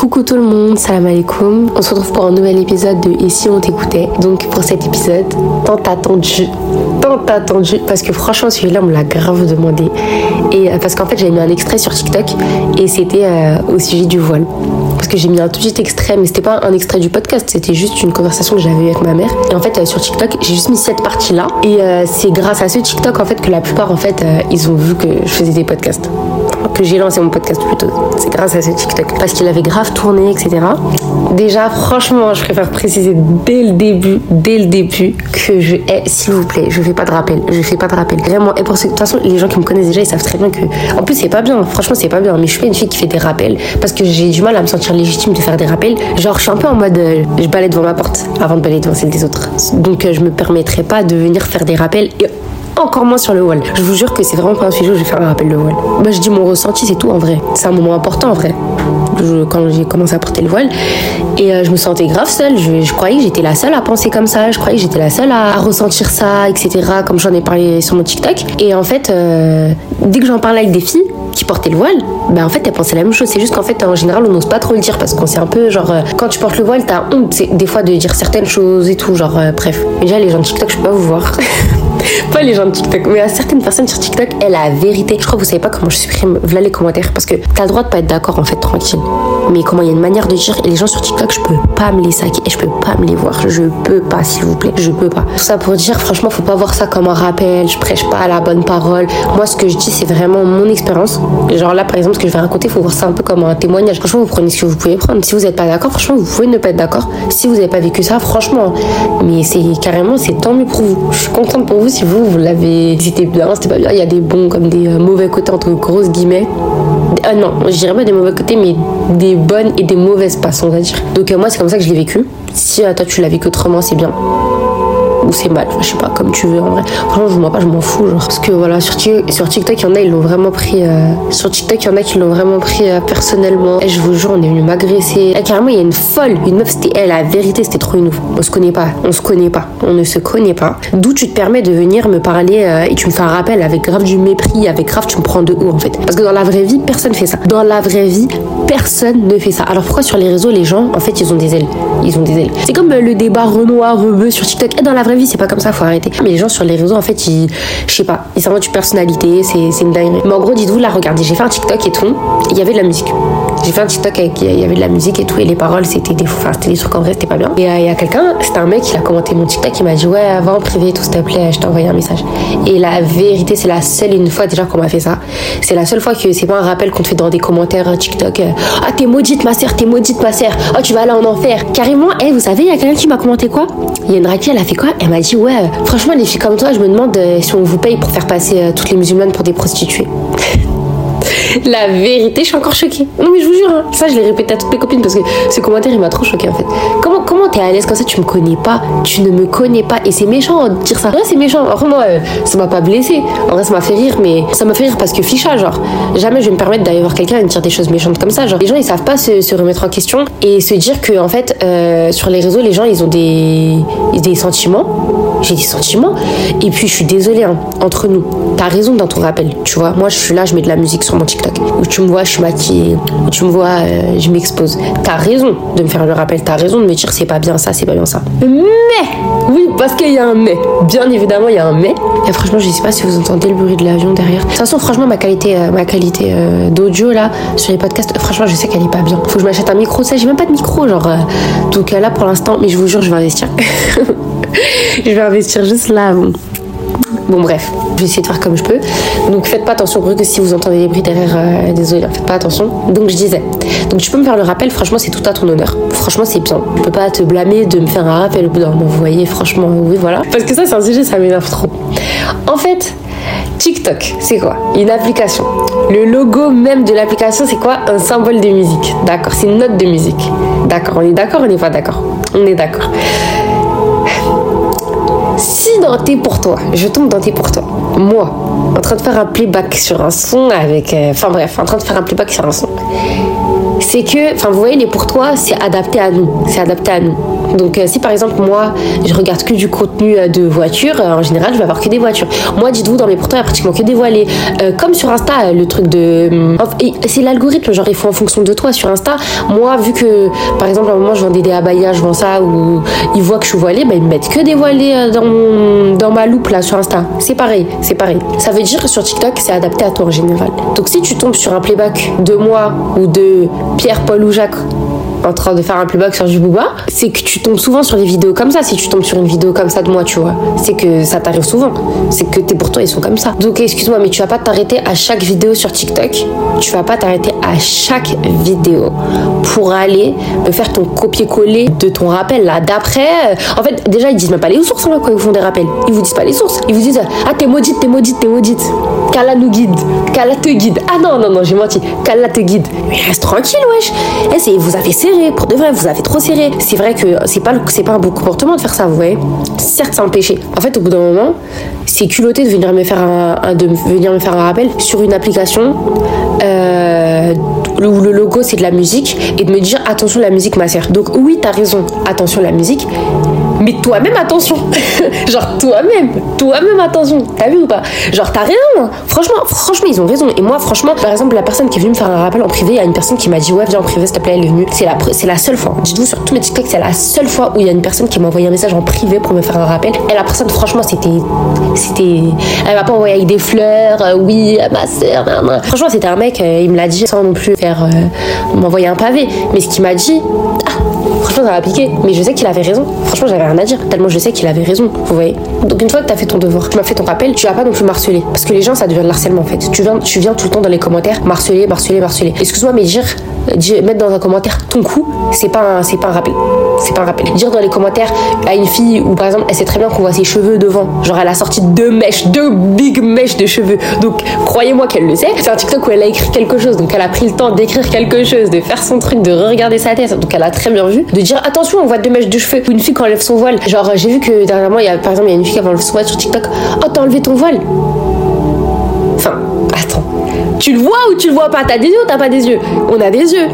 Coucou tout le monde, salam alaikum. On se retrouve pour un nouvel épisode de Et si on t'écoutait? Donc pour cet épisode, tant attendu, tant attendu, parce que franchement celui-là on me l'a grave demandé. Et euh, parce qu'en fait j'avais mis un extrait sur TikTok et c'était euh, au sujet du voile. Parce que j'ai mis un tout petit extrait, mais c'était pas un extrait du podcast, c'était juste une conversation que j'avais avec ma mère. Et en fait euh, sur TikTok j'ai juste mis cette partie-là. Et c'est grâce à ce TikTok en fait que la plupart en fait ils ont vu que je faisais des podcasts que j'ai lancé mon podcast plutôt. C'est grâce à ce TikTok. Parce qu'il avait grave tourné, etc. Déjà, franchement, je préfère préciser dès le début, dès le début, que je hais, s'il vous plaît, je fais pas de rappel. Je fais pas de rappel. Vraiment. Et pour ce, de toute façon, les gens qui me connaissent déjà, ils savent très bien que. En plus, c'est pas bien. Franchement, c'est pas bien. Mais je suis pas une fille qui fait des rappels. Parce que j'ai du mal à me sentir légitime de faire des rappels. Genre, je suis un peu en mode. Euh, je balais devant ma porte avant de balayer devant celle des autres. Donc, euh, je me permettrai pas de venir faire des rappels. Et encore moins sur le wall. Je vous jure que c'est vraiment pas un sujet où je vais faire un rappel de wall. Moi, je dis mon ressenti, c'est tout en vrai. C'est un moment important en vrai. quand j'ai commencé à porter le voile. Et euh, je me sentais grave seule. Je, croyais que j'étais la seule à penser comme ça. Je croyais que j'étais la seule à, ressentir ça, etc. Comme j'en ai parlé sur mon TikTok. Et en fait, euh, dès que j'en parlais avec des filles qui portaient le voile, ben en fait, elles pensaient la même chose. C'est juste qu'en fait, en général, on n'ose pas trop le dire parce qu'on sait un peu, genre, euh, quand tu portes le voile, t'as honte des fois de dire certaines choses et tout. Genre, bref. Déjà, les gens de TikTok, je peux pas vous voir. pas les gens de TikTok, mais à certaines personnes sur TikTok, elle a la vérité. Je crois que vous savez pas comment je supprime voilà les commentaires parce que t'as le droit de pas être d'accord en fait, tranquille. Mais comment il y a une manière de dire les gens sur TikTok, je peux pas me les saquer et je peux pas me les voir. Je peux pas, s'il vous plaît, je peux pas. Tout ça pour dire, franchement, faut pas voir ça comme un rappel. Je prêche pas la bonne parole. Moi, ce que je dis, c'est vraiment mon expérience. Genre là, par exemple, ce que je vais raconter, faut voir ça un peu comme un témoignage. Franchement, vous prenez ce que vous pouvez prendre. Si vous êtes pas d'accord, franchement, vous pouvez ne pas être d'accord. Si vous avez pas vécu ça, franchement, mais c'est carrément, c'est tant mieux pour vous. Je suis contente pour vous si vous, vous l'avez, c'était bien, c'était pas bien. Il y a des bons comme des euh, mauvais côtés entre grosses guillemets. Ah non, je dirais pas des mauvais côtés, mais des bonnes et des mauvaises passes, on va dire. Donc euh, moi, c'est comme ça que je l'ai vécu. Si toi tu l'as vécu autrement, c'est bien ou c'est mal, je sais pas, comme tu veux en vrai. Franchement, je pas, je m'en fous. Genre. Parce que voilà, sur, sur TikTok, il y en a, ils l'ont vraiment pris. Euh, sur TikTok, il y en a qui l'ont vraiment pris euh, personnellement. Et je vous jure, on est venu m'agresser. carrément, il y a une folle, une meuf, c'était elle, la vérité, c'était trop une ouf. On se connaît pas, on se connaît pas, on ne se connaît pas. D'où tu te permets de venir me parler euh, et tu me fais un rappel avec grave du mépris, avec grave, tu me prends de haut en fait. Parce que dans la vraie vie, personne fait ça. Dans la vraie vie, personne ne fait ça. Alors pourquoi sur les réseaux, les gens, en fait, ils ont des ailes? Ils ont des ailes. C'est comme le débat Renoir, Rebeu sur TikTok. Et dans la vraie vie, c'est pas comme ça, faut arrêter. Mais les gens sur les réseaux, en fait, ils, je sais pas, ils s'inventent une personnalité, c'est une dinguerie. Mais en gros, dites-vous, là, regardez, j'ai fait un TikTok et tout, il y avait de la musique. J'ai fait un TikTok avec, il y avait de la musique et tout, et les paroles, c'était des, enfin, c'était des trucs en vrai, c'était pas bien. Et euh, il y a quelqu'un, c'était un mec, il a commenté mon TikTok, il m'a dit, ouais, va en privé, tout, s'il te plaît, je t'ai envoyé un message. Et la vérité, c'est la seule une fois déjà qu'on m'a fait ça. C'est la seule fois que c'est pas un rappel qu'on te fait dans des commentaires euh, TikTok. Euh, ah, t'es maudite, ma sœur, t'es maudite, ma sœur. Oh, tu vas aller en enfer. Carrément, eh, vous savez, il y a quelqu'un qui m'a commenté quoi? Il y a une raki, elle a fait quoi? Elle m'a dit, ouais, franchement, les filles comme toi, je me demande si on vous paye pour faire passer toutes les musulmanes pour des prostituées. La vérité, je suis encore choquée. Non, mais je vous jure, hein. ça, je l'ai répété à toutes mes copines parce que ce commentaire, il m'a trop choquée en fait. Comment comment t'es à l'aise comme ça Tu me connais pas, tu ne me connais pas. Et c'est méchant de dire ça. Ouais, c'est méchant. En moi, euh, ça m'a pas blessé. En vrai, ça m'a fait rire, mais ça m'a fait rire parce que ficha, genre, jamais je vais me permettre d'aller voir quelqu'un et de dire des choses méchantes comme ça. Genre, les gens, ils savent pas se, remettre en question et se dire que, en fait, euh, sur les réseaux, les gens, ils ont des, des sentiments j'ai des sentiments. Et puis, je suis désolée, hein, entre nous, t'as raison dans ton rappel, tu vois. Moi, je suis là, je mets de la musique sur mon TikTok. Où tu me vois, je suis maquillée. Où tu me vois, euh, je m'expose. T'as raison de me faire le rappel. T'as raison de me dire, c'est pas bien ça, c'est pas bien ça. Mais, oui, parce qu'il y a un mais. Bien évidemment, il y a un mais. Et franchement, je sais pas si vous entendez le bruit de l'avion derrière. De toute façon, franchement, ma qualité, euh, ma qualité euh, d'audio, là, sur les podcasts, franchement, je sais qu'elle est pas bien. Faut que je m'achète un micro. Ça, j'ai même pas de micro, genre. donc là, pour l'instant, mais je vous jure, je vais investir. je vais investir juste là. Bon. Bref, je vais essayer de faire comme je peux. Donc faites pas attention que si vous entendez des bruits derrière, euh, désolé, faites pas attention. Donc je disais, donc tu peux me faire le rappel, franchement c'est tout à ton honneur. Franchement c'est bien. Je peux pas te blâmer de me faire un rappel au bout d'un moment, vous voyez, franchement, oui voilà. Parce que ça c'est un sujet, ça m'énerve trop. En fait, TikTok, c'est quoi? Une application. Le logo même de l'application, c'est quoi? Un symbole de musique. D'accord, c'est une note de musique. D'accord, on est d'accord, on n'est pas d'accord? On est d'accord si dans T'es pour toi, je tombe dans T'es pour toi, moi, en train de faire un playback sur un son avec. Euh, enfin bref, en train de faire un playback sur un son, c'est que, enfin vous voyez, les pour toi, c'est adapté à nous. C'est adapté à nous. Donc euh, si par exemple moi je regarde que du contenu euh, de voitures, euh, en général je vais avoir que des voitures. Moi dites-vous dans mes portraits il y a pratiquement que des voilés. Comme sur Insta, le truc de... C'est l'algorithme, genre il faut en fonction de toi sur Insta. Moi vu que par exemple à un moment je vendais des abayas, je vends ça, ou ils voient que je suis voilée, bah, ils me mettent que des voilés dans, dans ma loupe là sur Insta. C'est pareil, c'est pareil. Ça veut dire que sur TikTok c'est adapté à toi en général. Donc si tu tombes sur un playback de moi ou de Pierre, Paul ou Jacques en train de faire un playback sur du booba, c'est que tu tombes souvent sur des vidéos comme ça. Si tu tombes sur une vidéo comme ça de moi, tu vois, c'est que ça t'arrive souvent. C'est que tes pourtant ils sont comme ça. Donc excuse-moi, mais tu vas pas t'arrêter à chaque vidéo sur TikTok. Tu vas pas t'arrêter à chaque vidéo pour aller me faire ton copier-coller de ton rappel là. D'après, euh, en fait, déjà ils disent même pas les sources hein, quand ils font des rappels. Ils vous disent pas les sources. Ils vous disent ah t'es maudite, t'es maudite, t'es maudite. Qu'Allah nous guide, qu'Allah te guide. Ah non non non, j'ai menti. Qu'Allah te guide. Mais reste tranquille, wesh. Eh, vous avez pour de vrai, vous avez trop serré. C'est vrai que c'est pas c'est pas un bon comportement de faire ça, vous voyez. Certes, c'est un péché. En fait, au bout d'un moment, c'est culotté de venir me faire un, un- de venir me faire un rappel sur une application euh, où le logo c'est de la musique et de me dire attention la musique ma sœur. Donc oui, t'as raison. Attention la musique. Mais toi-même attention. Genre toi-même, toi-même attention. T'as vu ou pas? Genre t'as raison. hein. Franchement, franchement ils ont raison. Et moi franchement, par exemple la personne qui est venue me faire un rappel en privé, il y a une personne qui m'a dit ouais viens en privé s'il te plaît, elle est venue. C'est la c'est la seule fois. Dites-vous sur tous mes TikTok, c'est la seule fois où il y a une personne qui m'a envoyé un message en privé pour me faire un rappel. Et la personne franchement c'était c'était elle m'a pas envoyé avec des fleurs. euh, oui ma sœur. Franchement c'était un mec, euh, il me l'a dit sans non plus faire euh, m'envoyer un pavé. Mais ce qu'il m'a dit ah, Franchement, ça m'a piqué. Mais je sais qu'il avait raison. Franchement, j'avais rien à dire. Tellement je sais qu'il avait raison. Vous voyez Donc, une fois que t'as fait ton devoir, tu m'as fait ton rappel, tu vas pas non plus marceler. Parce que les gens, ça devient de l'harcèlement en fait. Tu viens, tu viens tout le temps dans les commentaires marceler, marceler, marceler. Excuse-moi, mais dire, dire- mettre dans un commentaire ton coup, c'est pas, c'est pas un rappel. C'est pas un rappel. Dire dans les commentaires à une fille où par exemple, elle sait très bien qu'on voit ses cheveux devant. Genre, elle a sorti deux mèches, deux big mèches de cheveux. Donc, croyez-moi qu'elle le sait. C'est un TikTok où elle a écrit quelque chose. Donc, elle a pris le temps d'écrire quelque chose, de faire son truc, de regarder sa tête. Donc, elle a très bien vu. De dire attention, on voit deux mèches de cheveux. Une fille qui enlève son voile. Genre, j'ai vu que dernièrement, il y a par exemple, il y a une fille qui a enlevé son voile sur TikTok. Oh, t'as enlevé ton voile Enfin, attends. Tu le vois ou tu le vois pas? T'as des yeux ou t'as pas des yeux? On a des yeux.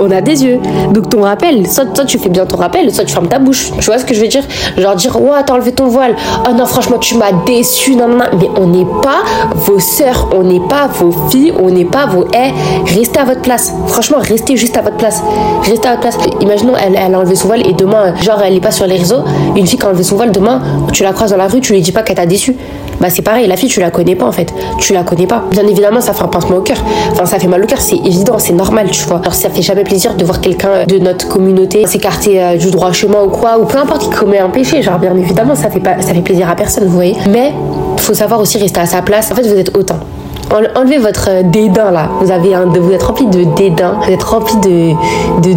On a des yeux. Donc ton rappel, soit, soit tu fais bien ton rappel, soit tu fermes ta bouche. Tu vois ce que je veux dire? Genre dire, ouais, t'as enlevé ton voile. Oh non, franchement, tu m'as déçu. Non, non, non. Mais on n'est pas vos sœurs, on n'est pas vos filles, on n'est pas vos. Eh, restez à votre place. Franchement, restez juste à votre place. Restez à votre place. Imaginons, elle, elle a enlevé son voile et demain, genre, elle est pas sur les réseaux. Une fille qui a enlevé son voile, demain, tu la croises dans la rue, tu lui dis pas qu'elle t'a déçu. Bah c'est pareil, la fille tu la connais pas en fait, tu la connais pas. Bien évidemment ça fait un pincement au cœur, enfin ça fait mal au cœur, c'est évident, c'est normal tu vois. Alors ça fait jamais plaisir de voir quelqu'un de notre communauté s'écarter euh, du droit chemin ou quoi, ou peu importe qui commet un péché, genre bien évidemment ça fait pas, ça fait plaisir à personne, vous voyez. Mais faut savoir aussi rester à sa place. En fait vous êtes autant. En- Enlevez votre euh, dédain là. Vous avez un, vous êtes rempli de dédain, vous êtes rempli de, de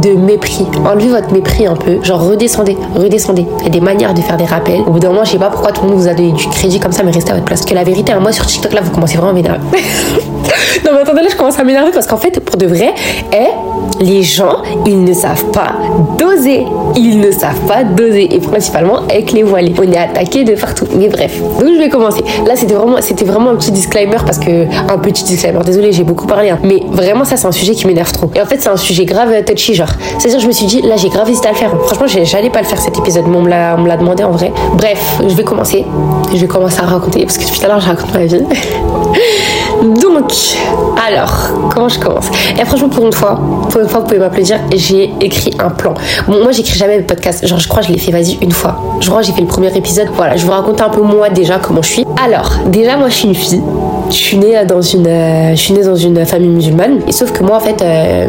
de mépris. Enlevez votre mépris un peu. Genre redescendez, redescendez. Il y a des manières de faire des rappels. Au bout d'un moment, je sais pas pourquoi tout le monde vous a donné du crédit comme ça, mais restez à votre place. Parce que la vérité, hein, moi sur TikTok là, vous commencez vraiment à m'énerver. non mais attendez là, je commence à m'énerver parce qu'en fait, pour de vrai, eh, les gens, ils ne savent pas doser. Ils ne savent pas doser. Et principalement avec les voilés. On est attaqué de partout. Mais bref. Donc je vais commencer. Là, c'était vraiment, c'était vraiment un petit disclaimer parce que un petit disclaimer. Désolé, j'ai beaucoup parlé. hein. Mais vraiment, ça, c'est un sujet qui m'énerve trop. Et en fait, c'est un sujet grave euh, touchy, genre. C'est-à-dire, je me suis dit, là, j'ai grave hésité à le faire. Franchement, j'allais pas le faire cet épisode, mais on me l'a demandé en vrai. Bref, je vais commencer. Je vais commencer à raconter parce que tout à l'heure, je raconte ma vie. Donc, alors, comment je commence Et franchement, pour une fois, pour une fois, vous pouvez m'applaudir, j'ai écrit un plan. Bon, moi, j'écris jamais mes podcasts. Genre, je crois que je l'ai fait, vas-y, une fois. Je crois que j'ai fait le premier épisode. Voilà, je vous raconter un peu moi déjà comment je suis. Alors, déjà, moi, je suis une fille. Je suis née dans une, euh, je suis née dans une famille musulmane. Sauf que moi, en fait, euh,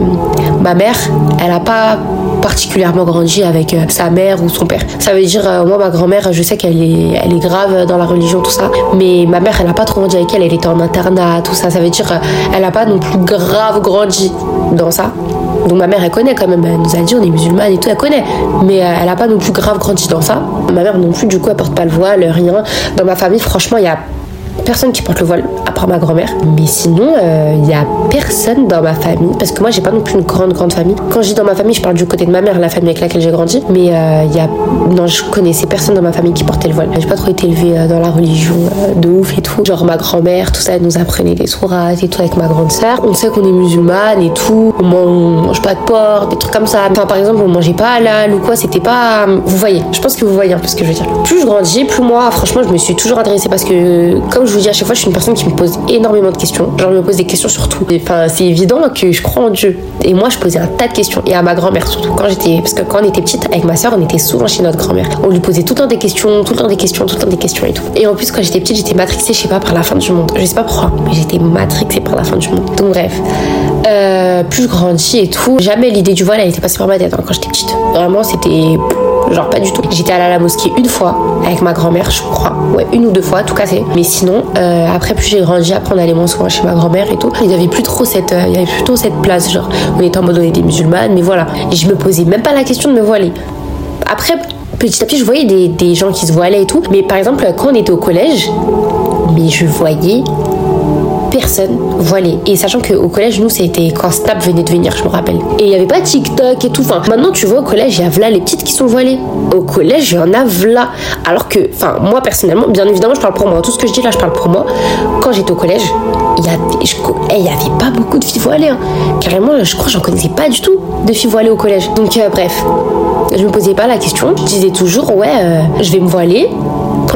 ma mère, elle a pas particulièrement grandi avec euh, sa mère ou son père. Ça veut dire, euh, moi, ma grand-mère, je sais qu'elle est, elle est grave dans la religion, tout ça. Mais ma mère, elle a pas trop grandi avec elle. Elle était en internat, tout ça. Ça veut dire, euh, elle a pas non plus grave grandi dans ça. Donc ma mère, elle connaît quand même. Elle nous a dit, on est musulmane et tout, elle connaît. Mais euh, elle a pas non plus grave grandi dans ça. Ma mère non plus, du coup, elle porte pas le voile, rien. Dans ma famille, franchement, il y a personne qui porte le voile à part ma grand-mère. Mais sinon, il y a personne dans ma famille parce que moi j'ai pas non plus une grande grande famille. Quand je dis dans ma famille, je parle du côté de ma mère, la famille avec laquelle j'ai grandi. Mais il y a non, je connaissais personne dans ma famille qui portait le voile. J'ai pas trop été élevée dans la religion de ouf et tout. Genre ma grand-mère, tout ça, elle nous apprenait des sourates et tout avec ma grande sœur. On sait qu'on est musulmane et tout. On mange pas de porc, des trucs comme ça. Enfin, par exemple, on mangeait pas halal ou quoi. C'était pas. Vous voyez, je pense que vous voyez un peu ce que je veux dire. Plus je grandis, plus moi, franchement, je me suis toujours intéressée parce que, comme je vous dis à chaque fois, je suis une personne qui me pose énormément de questions. Genre, je me pose des questions sur tout. Enfin, c'est évident que je crois en Dieu. Et moi, je posais un tas de questions. Et à ma grand-mère surtout. Quand j'étais. Parce que quand on était petite, avec ma soeur, on était souvent chez notre grand-mère. On lui posait tout le temps des questions, tout le temps des questions, tout le temps des questions et tout. Et en plus, quand j'étais petite, j'étais matrixée, je sais pas, par la fin du monde. Je sais pas pourquoi, mais j'étais matrixée par la fin du monde. Donc, bref. Euh, plus je grandis et tout, jamais l'idée du voile, elle était passée par ma tête hein, quand j'étais petite. Vraiment, c'était genre pas du tout. J'étais allée à la mosquée une fois avec ma grand-mère, je crois. Ouais, une ou deux fois, tout cassé. Mais sinon, euh, après, plus j'ai grandi, après on allait moins souvent chez ma grand-mère et tout. Il y avait plus trop cette, place, genre, on était en mode on musulmane, mais voilà. Je me posais même pas la question de me voiler. Après, petit à petit, je voyais des, des gens qui se voilaient et tout. Mais par exemple, quand on était au collège, mais je voyais personne voilée. Et sachant qu'au collège, nous, c'était quand Snap venait de venir, je me rappelle. Et il n'y avait pas TikTok et tout. Enfin, maintenant, tu vois, au collège, il y a là les petites qui sont voilées. Au collège, il y en a là. Alors que, enfin, moi, personnellement, bien évidemment, je parle pour moi. Tout ce que je dis là, je parle pour moi. Quand j'étais au collège, il y, eh, y avait pas beaucoup de filles voilées. Hein. Carrément, je crois j'en connaissais pas du tout de filles voilées au collège. Donc, euh, bref, je me posais pas la question. Je disais toujours, ouais, euh, je vais me voiler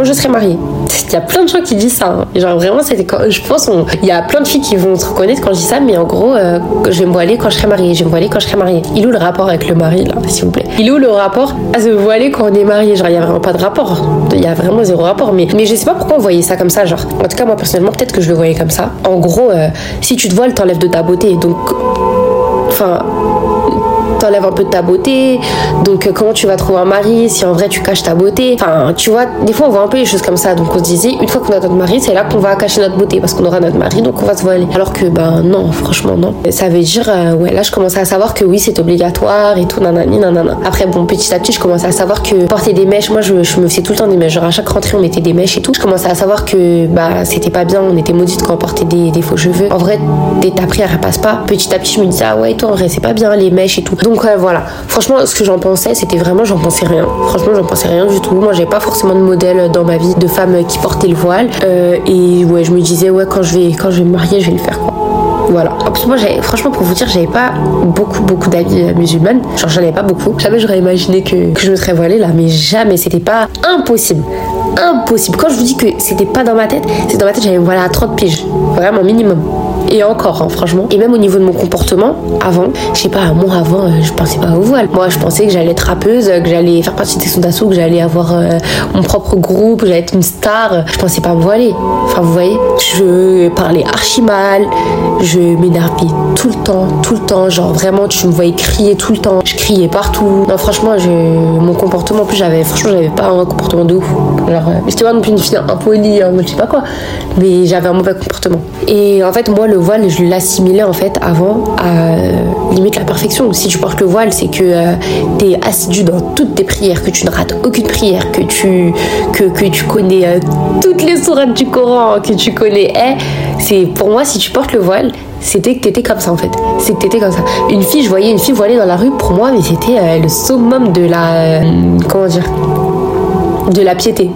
quand je serai mariée. Il y a plein de gens qui disent ça. Hein. Genre vraiment, c'était quand je pense, il y a plein de filles qui vont se reconnaître quand je dis ça, mais en gros, euh, je vais me voiler quand je serai mariée. Je vais me voiler quand je serai mariée. Il est où le rapport avec le mari s'il vous plaît? Il est où le rapport à se voiler quand on est marié? Genre, il y a vraiment pas de rapport. Il y a vraiment zéro rapport. Mais, mais je sais pas pourquoi on voyait ça comme ça. Genre, en tout cas, moi personnellement, peut-être que je le voyais comme ça. En gros, euh, si tu te voiles, t'enlèves de ta beauté. Donc, enfin t'enlèves un peu de ta beauté. Donc, euh, comment tu vas trouver un mari si en vrai tu caches ta beauté? Enfin, tu vois, des fois on voit un peu les choses comme ça. Donc, on se disait, une fois qu'on a notre mari, c'est là qu'on va cacher notre beauté parce qu'on aura notre mari, donc on va se voiler. Alors que, ben non, franchement, non. Ça veut dire, euh, ouais, là je commençais à savoir que oui, c'est obligatoire et tout, nanani, nanana. Après, bon, petit à petit, je commençais à savoir que porter des mèches, moi je, me faisais tout le temps des mèches. Genre, à chaque rentrée, on mettait des mèches et tout. Je commençais à savoir que, bah, c'était pas bien, on était maudite quand on portait des, faux cheveux. En vrai, dès ta prière, elle passe pas. Petit à petit, je me disais, ah ouais, toi, en vrai, c'est pas bien, les mèches et tout. Voilà. Franchement, ce que j'en pensais, c'était vraiment, j'en pensais rien. Franchement, j'en pensais rien du tout. Moi, j'avais pas forcément de modèle dans ma vie de femme qui portait le voile. Euh, et ouais, je me disais, ouais, quand je vais, quand je vais me marier, je vais le faire quoi. Voilà. moi, franchement, pour vous dire, j'avais pas beaucoup, beaucoup d'amis euh, musulmanes. Genre, j'en avais pas beaucoup. Jamais j'aurais imaginé que, que, je me serais voilée là, mais jamais. C'était pas impossible. Impossible. Quand je vous dis que c'était pas dans ma tête, c'est dans ma tête, j'avais voilà à 30 piges. Vraiment, minimum et encore, hein, franchement. Et même au niveau de mon comportement, avant, je sais pas, moi avant, euh, je pensais pas au voile. Moi, je pensais que j'allais être rappeuse, que j'allais faire partie des sons d'assaut, que j'allais avoir euh, mon propre groupe, que j'allais être une star. Je pensais pas me voiler. Enfin, vous voyez, je parlais archi mal, je m'énervais tout le temps, tout le temps. Genre vraiment, tu me voyais crier tout le temps. Je criais partout. Non, franchement, mon comportement, en plus, j'avais, franchement, j'avais pas un comportement de ouf. Alors, euh, j'étais pas non plus une fille impolie, hein, je sais pas quoi, mais j'avais un mauvais comportement. Et en fait, moi, le voile, je l'assimilais en fait avant à euh, limite la perfection. Si tu portes le voile, c'est que euh, tu es assidu dans toutes tes prières, que tu ne rates aucune prière, que tu, que, que tu connais euh, toutes les sourates du Coran, que tu connais. Eh, c'est pour moi, si tu portes le voile, c'était que t'étais comme ça en fait. C'est que t'étais comme ça. Une fille, je voyais une fille voilée dans la rue, pour moi, mais c'était le summum de la. comment dire De la piété.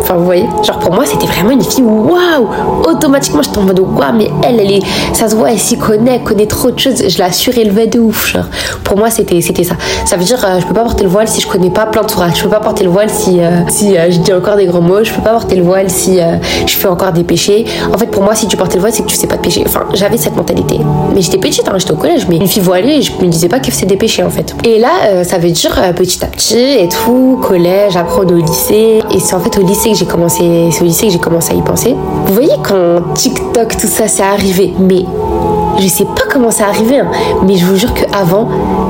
Enfin, vous voyez Genre, pour moi, c'était vraiment une fille, waouh Automatiquement, j'étais en mode, waouh, mais elle, elle est. Ça se voit, elle s'y connaît, elle connaît trop de choses. Je la surélevais de ouf, genre. Pour moi, c'était ça. Ça veut dire, euh, je peux pas porter le voile si je connais pas plein de sourates. Je peux pas porter le voile si, euh, si euh, je dis encore des gros mots. Je peux pas porter le voile si je fais encore des péchés. En fait, pour moi, si tu portais le voile, c'est que tu sais pas de péché. Enfin, j'avais cette mentalité. Mais j'étais petite, hein, j'étais au collège, mais une fille voilée, je me disais pas qu'elle faisait des péchés, en fait. Et là, ça veut dire petit à petit et tout, collège, après au lycée. Et c'est en fait au lycée j'ai commencé c'est au lycée que j'ai commencé à y penser. Vous voyez quand TikTok, tout ça, c'est arrivé, mais Je sais pas comment ça arrivé, hein, mais je vous jure qu'avant,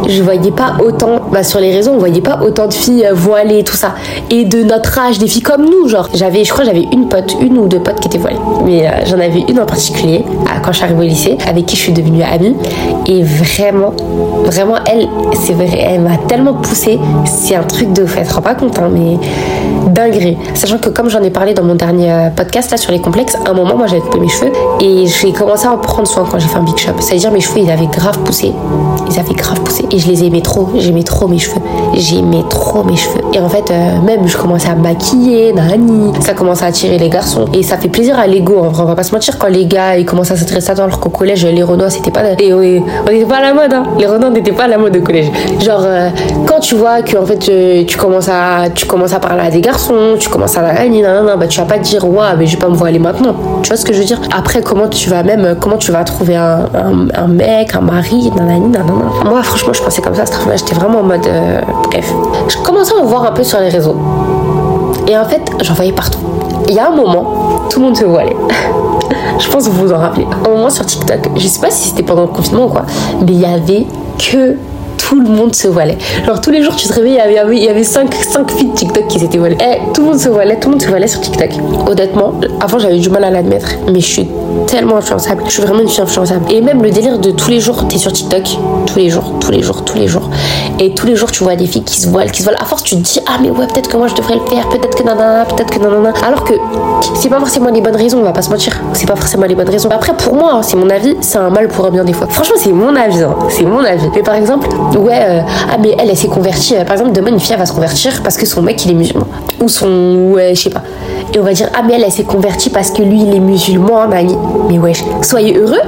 je voyais pas autant, bah, sur les réseaux, on voyait pas autant de filles euh, voilées, tout ça. Et de notre âge, des filles comme nous, genre. J'avais, je crois, j'avais une pote, une ou deux potes qui étaient voilées. Mais euh, j'en avais une en particulier, quand je suis arrivée au lycée, avec qui je suis devenue amie. Et vraiment, vraiment, elle, c'est vrai, elle m'a tellement poussée. C'est un truc de fait, rends pas compte, hein, mais dinguerie. Sachant que comme j'en ai parlé dans mon dernier euh, podcast là sur les complexes, à un moment moi j'avais coupé mes cheveux et j'ai commencé à en prendre soin quand j'ai fait un big shop. C'est-à-dire mes cheveux ils avaient grave poussé. Ils avaient grave poussé et je les aimais trop. J'aimais trop mes cheveux. J'aimais trop mes cheveux. Et en fait, euh, même je commençais à me maquiller, nani. Ça commençait à attirer les garçons. Et ça fait plaisir à l'ego. On va pas se mentir quand les gars ils commencent à s'intéresser à toi alors qu'au collège, les Renois c'était pas. On n'était pas à la mode, hein. Les Renois n'étaient pas à la mode au collège. Genre, euh, quand tu vois que en fait tu, commences à, tu commences à parler à des garçons, tu commences à la non, non, bah tu vas pas te dire, ouais, mais je vais pas me voiler maintenant. Tu vois ce que je veux dire? Après, comment tu vas même, comment tu vas trouver un, un, mec, un mari, nanani, nanana. Moi, franchement, je pensais comme ça, j'étais vraiment en mode, euh, bref. Je commençais à en voir un peu sur les réseaux. Et en fait, j'en voyais partout. Il y a un moment, tout le monde se voilait. je pense que vous vous en rappelez. Un moment sur TikTok, je sais pas si c'était pendant le confinement ou quoi, mais il y avait que tout le monde se voilait. Genre tous les jours tu te réveilles, il y avait, il y avait 5, 5 filles de TikTok qui s'étaient voilées. Et eh, tout le monde se voilait, tout le monde se voilait sur TikTok. Honnêtement, avant j'avais du mal à l'admettre, mais je suis tellement influençable. Je suis vraiment une fille influençable. Et même le délire de tous les jours, t'es sur TikTok, tous les jours, tous les jours, tous les jours. Et tous les jours, tu vois des filles qui se voilent, qui se voilent. À force, tu te dis, ah, mais ouais, peut-être que moi je devrais le faire, peut-être que nanana, peut-être que nanana. Alors que c'est pas forcément les bonnes raisons, on va pas se mentir. C'est pas forcément les bonnes raisons. Après, pour moi, hein, c'est mon avis, c'est un mal pour un bien des fois. Franchement, c'est mon avis, hein. c'est mon avis. Mais par exemple, ouais, euh, ah, mais elle, elle s'est convertie. Euh, par exemple, demain, une fille, elle va se convertir parce que son mec, il est musulman. Ou son, ouais, je sais pas. Et on va dire, ah, mais elle, elle s'est convertie parce que lui, il est musulman, Nani. Mais wesh, soyez heureux.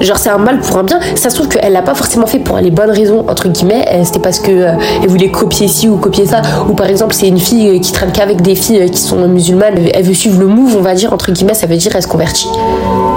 Genre, c'est un mal pour un bien. Ça se trouve qu'elle l'a pas forcément fait pour les bonnes raisons, entre guillemets. Euh, c'était parce que euh, elle voulait copier ci ou copier ça. Ou par exemple, c'est une fille qui traîne qu'avec des filles qui sont musulmanes. Elle veut suivre le move, on va dire, entre guillemets, ça veut dire elle se convertit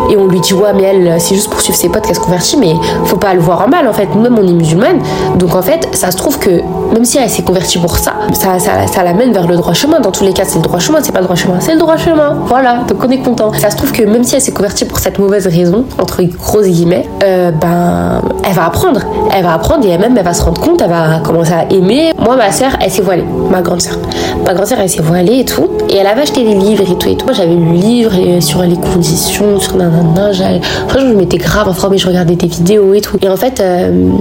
et on lui dit ouais mais elle c'est juste pour suivre ses potes qu'elle se convertit mais faut pas le voir en mal en fait nous-mêmes on est musulmane donc en fait ça se trouve que même si elle s'est convertie pour ça ça, ça, ça l'amène vers le droit chemin. Dans tous les cas c'est le droit chemin c'est pas le droit chemin c'est le droit chemin. Voilà donc on est content. Ça se trouve que même si elle s'est convertie pour cette mauvaise raison entre grosses guillemets euh, ben elle va apprendre. Elle va apprendre et elle-même elle va se rendre compte elle va commencer à aimer. Moi ma soeur elle s'est voilée. Ma grande soeur ma grande soeur elle s'est voilée et tout. Et elle avait acheté des livres et tout et tout. Moi j'avais lu le livre sur les conditions sur Franchement, je m'étais grave informée, je regardais des vidéos et tout. Et en fait, euh,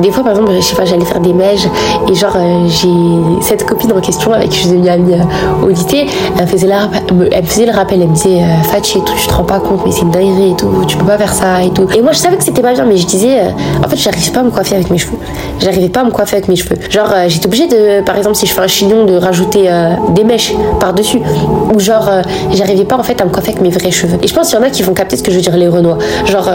des fois, par exemple, je sais pas, j'allais faire des mèches et genre, euh, j'ai cette copine en question avec qui je suis devenue amie euh, au elle faisait, la, elle faisait le rappel, elle me disait, euh, et tout, tu te rends pas compte, mais c'est une dinguerie et tout, tu peux pas faire ça et tout. Et moi, je savais que c'était pas bien, mais je disais, en fait, j'arrivais pas à me coiffer avec mes cheveux. J'arrivais pas à me coiffer avec mes cheveux. Genre, j'étais obligée de, par exemple, si je fais un chignon, de rajouter des mèches par-dessus. Ou genre, j'arrivais pas en fait à me coiffer avec mes vrais cheveux. Et je pense qu'il y en a qui vont capter ce que je veux dire, les renois. Genre,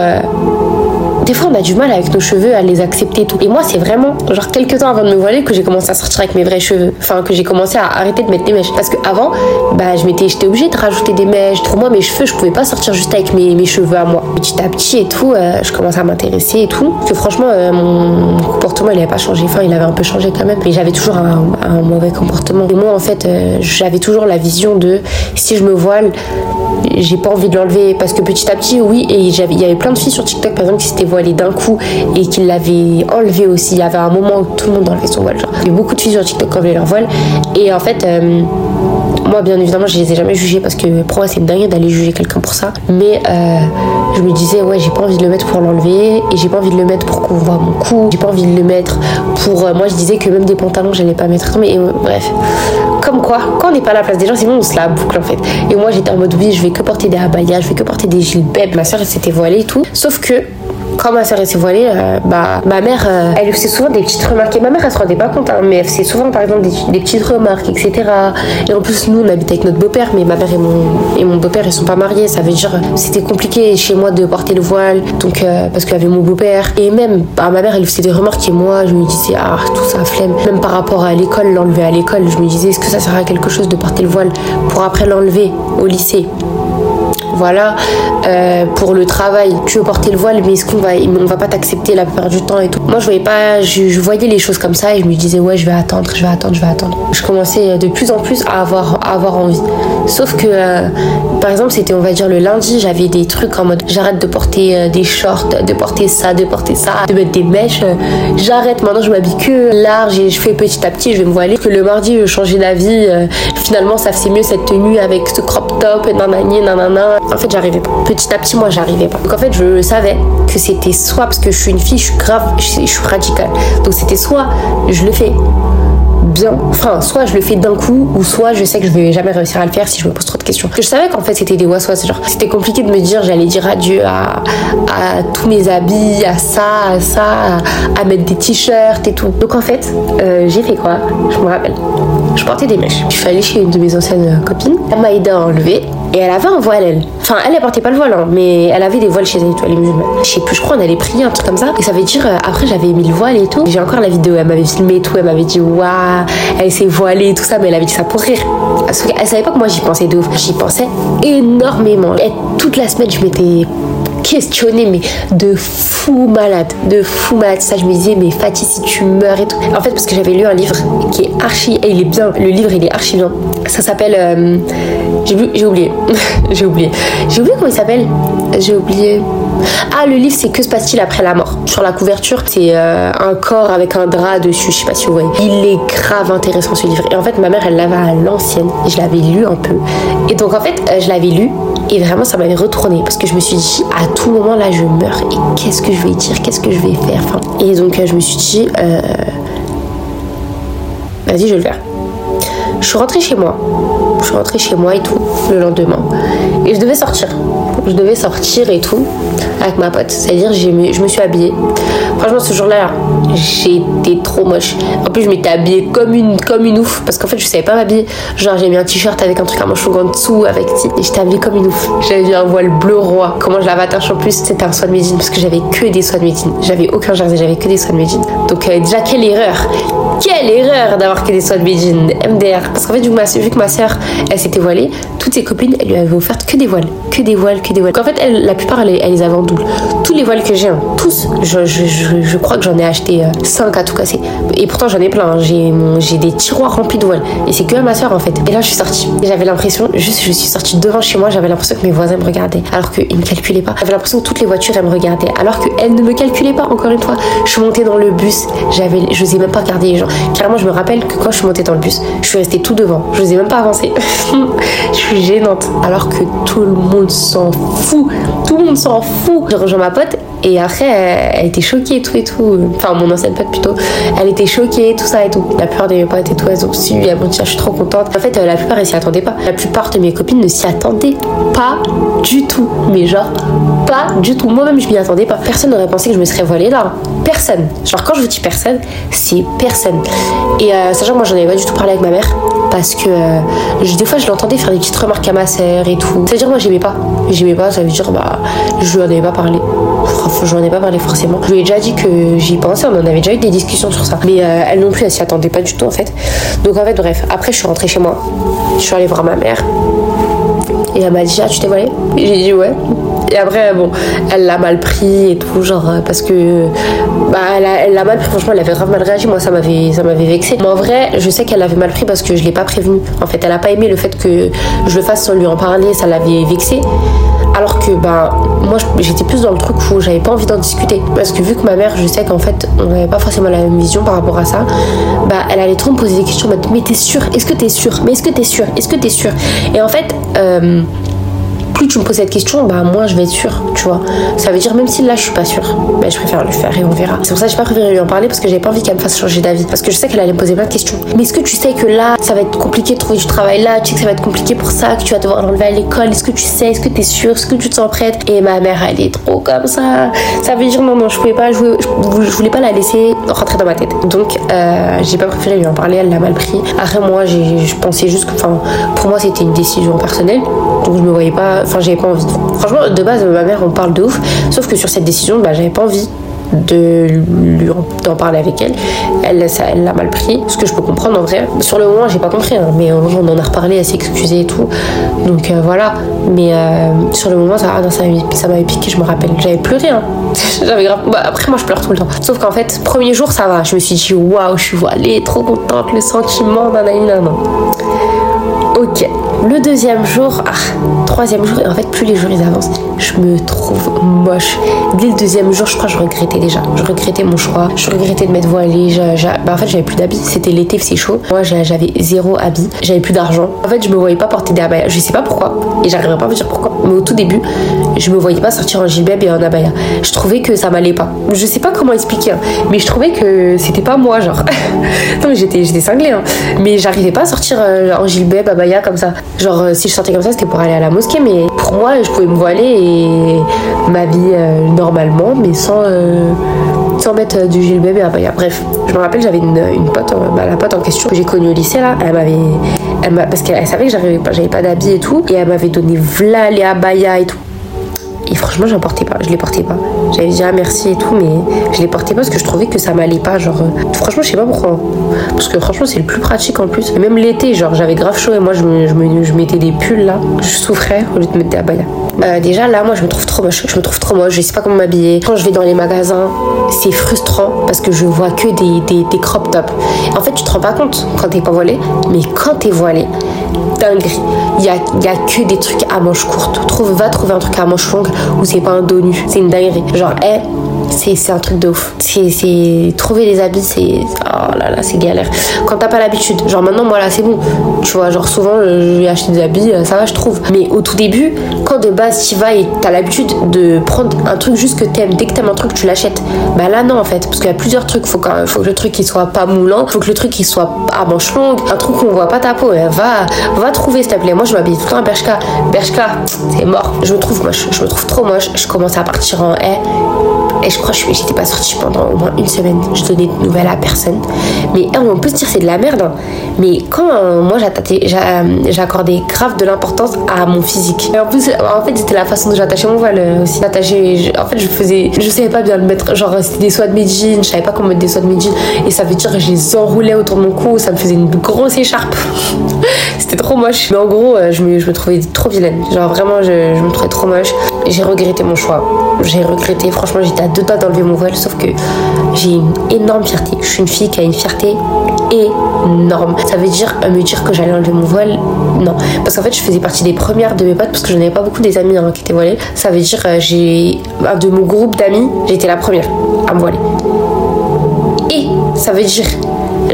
des fois on a du mal avec nos cheveux à les accepter et tout. Et moi c'est vraiment genre quelques temps avant de me voiler que j'ai commencé à sortir avec mes vrais cheveux. Enfin que j'ai commencé à arrêter de mettre des mèches. Parce que avant, bah je m'étais, j'étais obligée de rajouter des mèches. Pour moi mes cheveux, je pouvais pas sortir juste avec mes, mes cheveux à moi. Petit à petit et tout, euh, je commençais à m'intéresser et tout. Que franchement euh, mon comportement il avait pas changé. Enfin il avait un peu changé quand même. Mais j'avais toujours un, mauvais comportement. Et moi en fait euh, j'avais toujours la vision de si je me voile, j'ai pas envie de l'enlever parce que petit à petit, oui, et il y avait plein de filles sur TikTok par exemple qui s'étaient voilées d'un coup et qui l'avaient enlevé aussi. Il y avait un moment où tout le monde enlevait son voile. Genre. Il y a beaucoup de filles sur TikTok qui enlevaient leur voile et en fait, euh, moi bien évidemment, je les ai jamais jugées parce que pour moi c'est dingue d'aller juger quelqu'un pour ça. Mais euh, je me disais, ouais, j'ai pas envie de le mettre pour l'enlever et j'ai pas envie de le mettre pour qu'on voit mon cou. J'ai pas envie de le mettre pour. Euh, moi je disais que même des pantalons, j'allais pas mettre. Mais bref. Comme quoi, quand on n'est pas à la place des gens, sinon on se la boucle en fait. Et moi j'étais en mode oui, je vais que porter des abayas, je vais que porter des gilets. Ma soeur elle s'était voilée et tout. Sauf que quand ma soeur s'est voilée, euh, bah, ma mère, euh, elle faisait souvent des petites remarques. Et ma mère, elle se rendait pas compte, hein, mais elle faisait souvent, par exemple, des, petites remarques, etc. Et en plus, nous, on habite avec notre beau-père, mais ma mère et mon, et mon beau-père, ils sont pas mariés. Ça veut dire, c'était compliqué chez moi de porter le voile, donc, euh, parce qu'il y avait mon beau-père. Et même, bah, ma mère, elle faisait des remarques, et moi, je me disais, ah, tout ça, flemme. Même par rapport à l'école, l'enlever à l'école, je me disais, est-ce que ça sert à quelque chose de porter le voile pour après l'enlever au lycée? Voilà, euh, pour le travail, tu veux porter le voile, mais est-ce qu'on va, on va pas t'accepter la plupart du temps et tout? Moi, je voyais pas, je, voyais les choses comme ça et je me disais, ouais, je vais attendre, je vais attendre, je vais attendre. Je commençais de plus en plus à avoir, à avoir envie. Sauf que, euh, par exemple, c'était, on va dire, le lundi, j'avais des trucs en mode, j'arrête de porter euh, des shorts, de porter ça, de porter ça, de mettre des mèches. j'arrête, maintenant, je m'habille que large et je fais petit à petit, je vais me voiler. Que le mardi, je changeais d'avis. Finalement, ça faisait mieux cette tenue avec ce crop top, nanani, nanana. En fait, j'arrivais pas. Petit à petit, moi, j'arrivais pas. Donc en fait, je savais que c'était soit parce que je suis une fille, je suis grave, je, suis radicale. Donc c'était soit je le fais bien, enfin, soit je le fais d'un coup, ou soit je sais que je vais jamais réussir à le faire si je me pose trop de questions. Je savais qu'en fait c'était des waswas, genre c'était compliqué de me dire j'allais dire adieu à, à tous mes habits, à ça, à ça, à, mettre des t-shirts et tout. Donc en fait, euh, j'ai fait quoi? Je me rappelle. Je portais des mèches. Je suis allée chez une de mes anciennes copines. Elle m'a aidé à enlever. Et elle avait un voile, elle. Enfin, elle, elle portait pas le voile, hein, mais elle avait des voiles chez elle, les musulmanes. Je sais plus, je crois, on allait prier, un truc comme ça. Et ça veut dire, euh, après, j'avais mis le voile et tout. J'ai encore la vidéo, elle m'avait filmé et tout. Elle m'avait dit, waouh, elle s'est voilée et tout ça, mais elle avait dit ça pour rire. Parce qu'elle savait pas que moi j'y pensais de ouf. J'y pensais énormément. Et toute la semaine, je m'étais questionné, mais de fou malade, de fou malade. Ça, je me disais, mais Fatih, si tu meurs et tout. En fait, parce que j'avais lu un livre qui est archi, et il est bien, le livre, il est archi bien. Ça s'appelle, euh, j'ai oublié, j'ai oublié, j'ai oublié comment il s'appelle, j'ai oublié. Ah, le livre, c'est Que se passe-t-il après la mort? Sur la couverture, c'est euh, un corps avec un drap dessus, je sais pas si vous voyez. Il est grave intéressant ce livre. Et en fait, ma mère, elle l'avait à l'ancienne. Je l'avais lu un peu. Et donc, en fait, euh, je l'avais lu. Et vraiment, ça m'avait retourné. Parce que je me suis dit, à tout moment, là, je meurs. Et qu'est-ce que je vais dire? Qu'est-ce que je vais faire? Et donc, euh, je me suis dit, vas-y, je vais le faire. Je suis rentrée chez moi. Je suis rentrée chez moi et tout, le lendemain. Et je devais sortir. Je devais sortir et tout avec ma pote. C'est-à-dire, je me suis habillée. Franchement, ce jour-là, j'étais trop moche. En plus, je m'étais habillée comme une, comme une ouf. Parce qu'en fait, je savais pas m'habiller. Genre, j'ai mis un t-shirt avec un truc à manches en dessous. Avec, et j'étais habillée comme une ouf. J'avais un voile bleu roi. Comment je l'avais attaché en plus C'était un soin de médine. Parce que j'avais que des soins de médine. J'avais aucun jersey, j'avais que des soins de médine. Donc, euh, déjà, quelle erreur Quelle erreur d'avoir que des soins de médine. MDR. Parce qu'en fait, vu que ma, soeur, elle s'était voilée, toutes ses copines, elles lui avaient offert que des voiles. Que des voiles, que des voiles. En fait, la plupart, elle, les avait en double. Tous les voiles que j'ai, hein, tous, crois que j'en ai acheté 5 euh, à tout casser. Et pourtant, j'en ai plein. Hein. J'ai, des tiroirs remplis de voiles. Et c'est que ma soeur, en fait. Et là, je suis sortie. J'avais l'impression, juste, je suis sortie devant chez moi, j'avais l'impression que mes voisins me regardaient. Alors qu'ils me calculaient pas. J'avais l'impression que toutes les voitures, elles me regardaient. Alors qu'elles ne me calculaient pas, encore une fois. Je suis montée dans le bus. J'avais, je n'osais même pas regarder les gens. Carrément, je me rappelle que quand je suis montée dans le bus, je suis restée tout devant. Je n'osais même pas avancer. je suis gênante. Alors que tout le monde s'en fout. Tout le monde s'en fout. J'ai rejoint ma pote et après, elle, était et tout et tout. Enfin, mon ancienne pote plutôt. Elle était choquée, tout ça et tout. La plupart de mes potes et tout, elles ont su. Elles m'ont dit, je suis trop contente. En fait, la plupart, elles s'y attendaient pas. La plupart de mes copines ne s'y attendaient pas du tout. Mais genre, pas du tout. Moi-même, je m'y attendais pas. Personne n'aurait pensé que je me serais voilée là. Personne. Genre, quand je vous dis personne, c'est personne. Et euh, sachant que moi, j'en avais pas du tout parlé avec ma mère parce que euh, des fois je l'entendais faire des petites remarques à ma sœur et tout. C'est-à-dire moi j'aimais pas. J'aimais pas, ça veut dire bah je lui en avais pas parlé. Je lui en ai pas parlé forcément. Je lui ai déjà dit que j'y pensais, on en avait déjà eu des discussions sur ça. Mais euh, elle non plus elle s'y attendait pas du tout en fait. Donc en fait bref, après je suis rentrée chez moi. Je suis allée voir ma mère. Et elle m'a dit ah tu t'es voilée? J'ai dit ouais. Et après, bon, elle l'a mal pris et tout, genre, euh, parce que, bah, elle l'a mal pris, franchement, elle avait grave mal réagi, moi, ça m'avait, ça m'avait vexé. Mais en vrai, je sais qu'elle l'avait mal pris parce que je l'ai pas prévenu. En fait, elle a pas aimé le fait que je le fasse sans lui en parler, ça l'avait vexé. Alors que, bah, moi, j'étais plus dans le truc où j'avais pas envie d'en discuter. Parce que vu que ma mère, je sais qu'en fait, on n'avait pas forcément la même vision par rapport à ça, bah, elle allait trop me poser des questions. Mais t'es sûr Est-ce que t'es sûr Mais est-ce que t'es sûr Est-ce que t'es sûr Et en fait, euh, plus tu me poses cette question, bah moi je vais être sûre, tu vois. Ça veut dire même si là je suis pas sûre, bah je préfère le faire et on verra. C'est pour ça que j'ai pas préféré lui en parler parce que j'avais pas envie qu'elle me fasse changer d'avis. Parce que je sais qu'elle allait me poser plein de questions. Mais est-ce que tu sais que là ça va être compliqué de trouver du travail là, tu sais que ça va être compliqué pour ça, que tu vas devoir l'enlever à l'école, est-ce que tu sais, est-ce que tu es sûre, est-ce que tu te sens prête? Et ma mère elle est trop comme ça. Ça veut dire non, non, je pouvais pas jouer, je, voulais pas la laisser rentrer dans ma tête. Donc euh, j'ai pas préféré lui en parler, elle l'a mal pris. Après moi je pensais juste que, pour moi c'était une décision personnelle, donc je me voyais pas, enfin j'avais pas envie. Franchement, de base, ma mère, on parle de ouf. Sauf que sur cette décision, bah, j'avais pas envie de lui d'en parler avec elle. Elle, ça, elle l'a mal pris, ce que je peux comprendre en vrai. Sur le moment, j'ai pas compris, hein, mais on en a reparlé, elle s'est excusée et tout. Donc euh, voilà. Mais euh, sur le moment, ça, ah ça m'avait piqué, je me rappelle. J'avais pleuré, hein. Bah, après, moi, je pleure tout le temps. Sauf qu'en fait, premier jour, ça va. Je me suis dit, waouh, je suis voilée, trop contente, le sentiment, nanana. Le deuxième jour, ah, troisième jour, et en fait, plus les jours ils avancent, je me trouve moche. Dès le deuxième jour, je crois que je regrettais déjà. Je regrettais mon choix. Je regrettais de m'être voilée. Bah, en fait, j'avais plus d'habits. C'était l'été, c'est chaud. Moi, j'avais zéro habit. J'avais plus d'argent. En fait, je me voyais pas porter des abayas. Je sais pas pourquoi. Et j'arriverai pas à vous dire pourquoi. Mais au tout début, je me voyais pas sortir en gilbab et en abaya. Je trouvais que ça m'allait pas. Je sais pas comment expliquer, hein, mais je trouvais que c'était pas moi, genre. non, mais j'étais, cinglée, hein. Mais j'arrivais pas à sortir euh, en gilbab, abaya comme ça. Genre, euh, si je sortais comme ça, c'était pour aller à la mosquée. Mais pour moi, je pouvais me voiler et m'habiller euh, normalement, mais sans sans mettre du gilbab et abaya. Bref, je me rappelle, j'avais une, une pote, bah, la pote en question que j'ai connue au lycée là, elle m'avait, parce qu'elle savait que j'avais pas, pas d'habits et tout, et elle m'avait donné v'là les abaya et tout. Et franchement, j'en portais pas, je les portais pas. J'avais dit ah merci et tout, mais je les portais pas parce que je trouvais que ça m'allait pas. Genre, euh, franchement, je sais pas pourquoi. Parce que franchement, c'est le plus pratique en plus. même l'été, genre, j'avais grave chaud et moi, je, me, je, mettais des pulls là. Je souffrais au lieu de mettre des abayas. Euh, déjà là, moi, je me trouve trop moche. Je me trouve trop moche. Je sais pas comment m'habiller. Quand je vais dans les magasins, c'est frustrant parce que je vois que des, des, crop tops. En fait, tu te rends pas compte quand t'es pas voilé, mais quand t'es voilé, dinguerie. Il y a, y a que des trucs à manches courtes. Trouve, va trouver un truc à manches longues où c'est pas un dos nu. C'est une dinguerie. Genre, hé, c'est un truc de ouf. C'est trouver les habits, c'est oh là là, c'est galère. Quand t'as pas l'habitude, genre maintenant moi là c'est bon. Tu vois, genre souvent je vais acheter des habits, euh, ça va, je trouve. Mais au tout début, quand de base tu vas et t'as l'habitude de prendre un truc juste que t'aimes, dès que t'aimes un truc tu l'achètes. Bah là non en fait, parce qu'il y a plusieurs trucs. Faut, quand, faut que le truc il soit pas moulant, faut que le truc il soit à manche longue, un truc où on voit pas ta peau. Va, va trouver s'il te plaît. Moi je m'habille tout le temps à Bershka. Bershka, c'est mort. Je me trouve moche, je me trouve trop moche. Je commence à partir en haie. Et je crois que j'étais pas sortie pendant au moins une semaine. Je donnais de nouvelles à personne. Mais hein, on peut se dire c'est de la merde. Hein. Mais quand euh, moi j'accordais grave de l'importance à mon physique. Et en plus, en fait, c'était la façon dont j'attachais mon voile euh, aussi. en fait, je faisais, je savais pas bien le mettre. Genre, c'était des soies de mes jeans. Je savais pas comment mettre des soies de mes. Et ça veut dire que je les enroulais autour de mon cou. Ça me faisait une grosse écharpe. c'était trop moche. Mais en gros, euh, je me, trouvais trop vilaine. Genre, vraiment, je me trouvais trop moche. J'ai regretté mon choix. J'ai regretté. Franchement, j'étais à deux doigts d'enlever mon voile, sauf que j'ai une énorme fierté. Je suis une fille qui a une fierté énorme. Ça veut dire euh, me dire que j'allais enlever mon voile? Non. Parce qu'en fait, je faisais partie des premières de mes potes parce que je n'avais pas beaucoup des amis hein, qui étaient voilés. Ça veut dire euh, j'ai de mon groupe d'amis, j'étais la première à me voiler. Et ça veut dire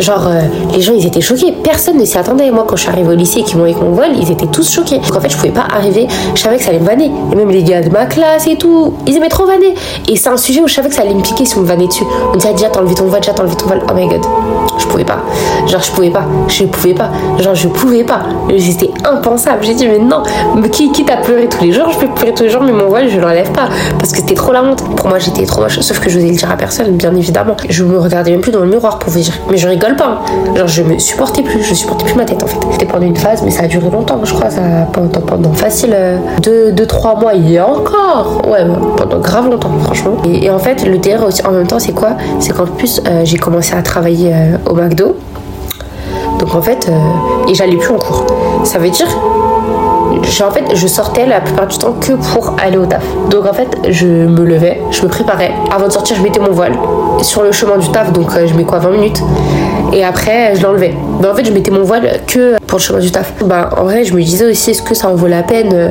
Genre, euh, les gens, ils étaient choqués. Personne ne s'y attendait. Moi, quand je suis arrivée au lycée et qu'ils m'ont avec mon voile, ils étaient tous choqués. Donc, en fait, je pouvais pas arriver. Je savais que ça allait me vanner. Et même les gars de ma classe et tout, ils aimaient trop vanner. Et c'est un sujet où je savais que ça allait me piquer si on me vannait dessus. On disait, déjà, t'as enlevé ton voile, déjà, t'as enlevé ton voile. Oh my god. Je pouvais pas. Genre, je pouvais pas. Je pouvais pas. Genre, je pouvais pas. C'était impensable. J'ai dit, mais non. Mais qui, quitte à pleurer tous les jours, je peux pleurer tous les jours, mais mon voile, je l'enlève pas. Parce que c'était trop la honte. Pour moi, j'étais trop moche. Sauf que je n'osais le dire à personne, bien évidemment. Je me regardais même plus dans le miroir pour vous dire. Mais je rigole pas. Genre, je me supportais plus, je supportais plus ma tête en fait. C'était pendant une phase, mais ça a duré longtemps, je crois, ça, pendant, pendant facile 2-3 euh, mois et encore, ouais, pendant grave longtemps, franchement. Et, en fait, le DR aussi, en même temps, c'est quoi? C'est qu'en plus, euh, j'ai commencé à travailler euh, au McDo. Donc en fait, et j'allais plus en cours. Ça veut dire en fait, je sortais la plupart du temps que pour aller au taf. Donc en fait, je me levais, je me préparais. Avant de sortir, je mettais mon voile sur le chemin du taf, donc je mets quoi 20 minutes? Et après je l'enlevais. Mais en fait, je mettais mon voile que pour le chemin du taf. Bah, en vrai, je me disais aussi, est-ce que ça en vaut la peine euh,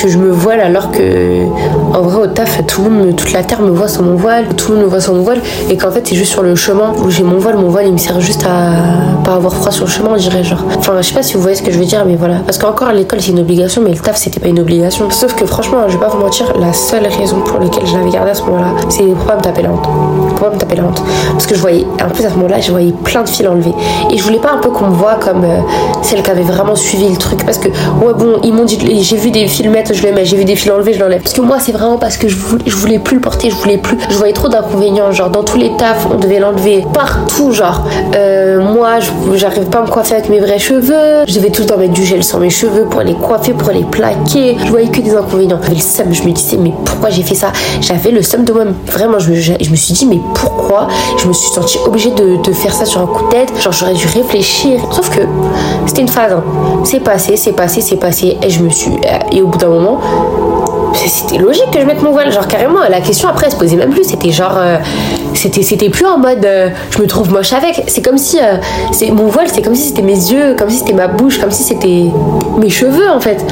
que je me voile alors que, en vrai, au taf, tout le monde, toute la terre me voit sans mon voile, tout le monde me voit sans mon voile, et qu'en fait, c'est juste sur le chemin où j'ai mon voile. Mon voile, il me sert juste à pas avoir froid sur le chemin, on dirait, genre. Enfin, je sais pas si vous voyez ce que je veux dire, mais voilà. Parce qu'encore à l'école, c'est une mais le taf, c'était pas une obligation. Sauf que, franchement, je vais pas vous mentir, la seule raison pour laquelle je l'avais gardé à ce moment-là, c'est pour pas me taper la honte. Pour me taper la honte. Parce que je voyais, en plus, à ce moment-là, je voyais plein de fils enlevés. Et je voulais pas un peu qu'on me voit comme euh, celle qui avait vraiment suivi le truc. Parce que, ouais, bon, ils m'ont dit, j'ai vu des filmettes, je les mets, j'ai vu des fils enlevés, je l'enlève. Parce que moi, c'est vraiment parce que je voulais, je voulais plus le porter, je voulais plus. Je voyais trop d'inconvénients. Genre, dans tous les tafs, on devait l'enlever partout. Genre, euh, moi, j'arrive pas à me coiffer avec mes vrais cheveux. Je devais tout le temps mettre du gel sur mes cheveux pour les coiffer pour les plaquer. Je voyais que des inconvénients. J'avais le seum. Je me disais, mais pourquoi j'ai fait ça? J'avais le seum de moi-même. Vraiment, je me, suis dit, mais pourquoi? Je me suis sentie obligée de, de, faire ça sur un coup de tête. Genre, j'aurais dû réfléchir. Sauf que c'était une phase. Hein. C'est passé, c'est passé, c'est passé. Et je me suis. Et au bout d'un moment, c'était logique que je mette mon voile. Genre, carrément, la question après, elle se posait même plus. C'était genre. Euh, c'était, c'était plus en mode euh, je me trouve moche avec. C'est comme si. Euh, c'est, mon voile, c'est comme si c'était mes yeux, comme si c'était ma bouche, comme si c'était mes cheveux en fait.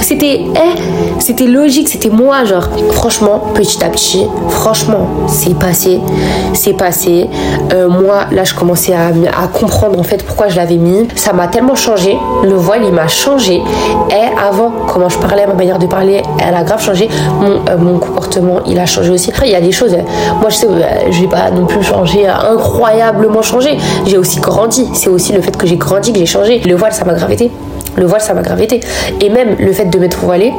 C'était. Eh, c'était logique, c'était moi. Genre, franchement, petit à petit, franchement, c'est passé. C'est passé. moi, là, je commençais à, à, comprendre en fait pourquoi je l'avais mis. Ça m'a tellement changé. Le voile, il m'a changé. Et avant, comment je parlais, ma manière de parler, elle a grave changé. Mon, mon comportement, il a changé aussi. Après, il y a des choses. Moi, je sais, je pas non plus changé, incroyablement changé. J'ai aussi grandi. C'est aussi le fait que j'ai grandi que j'ai changé. Le voile, ça m'a gravité. Le voile, ça m'a gravité. Et même le fait de m'être voilé,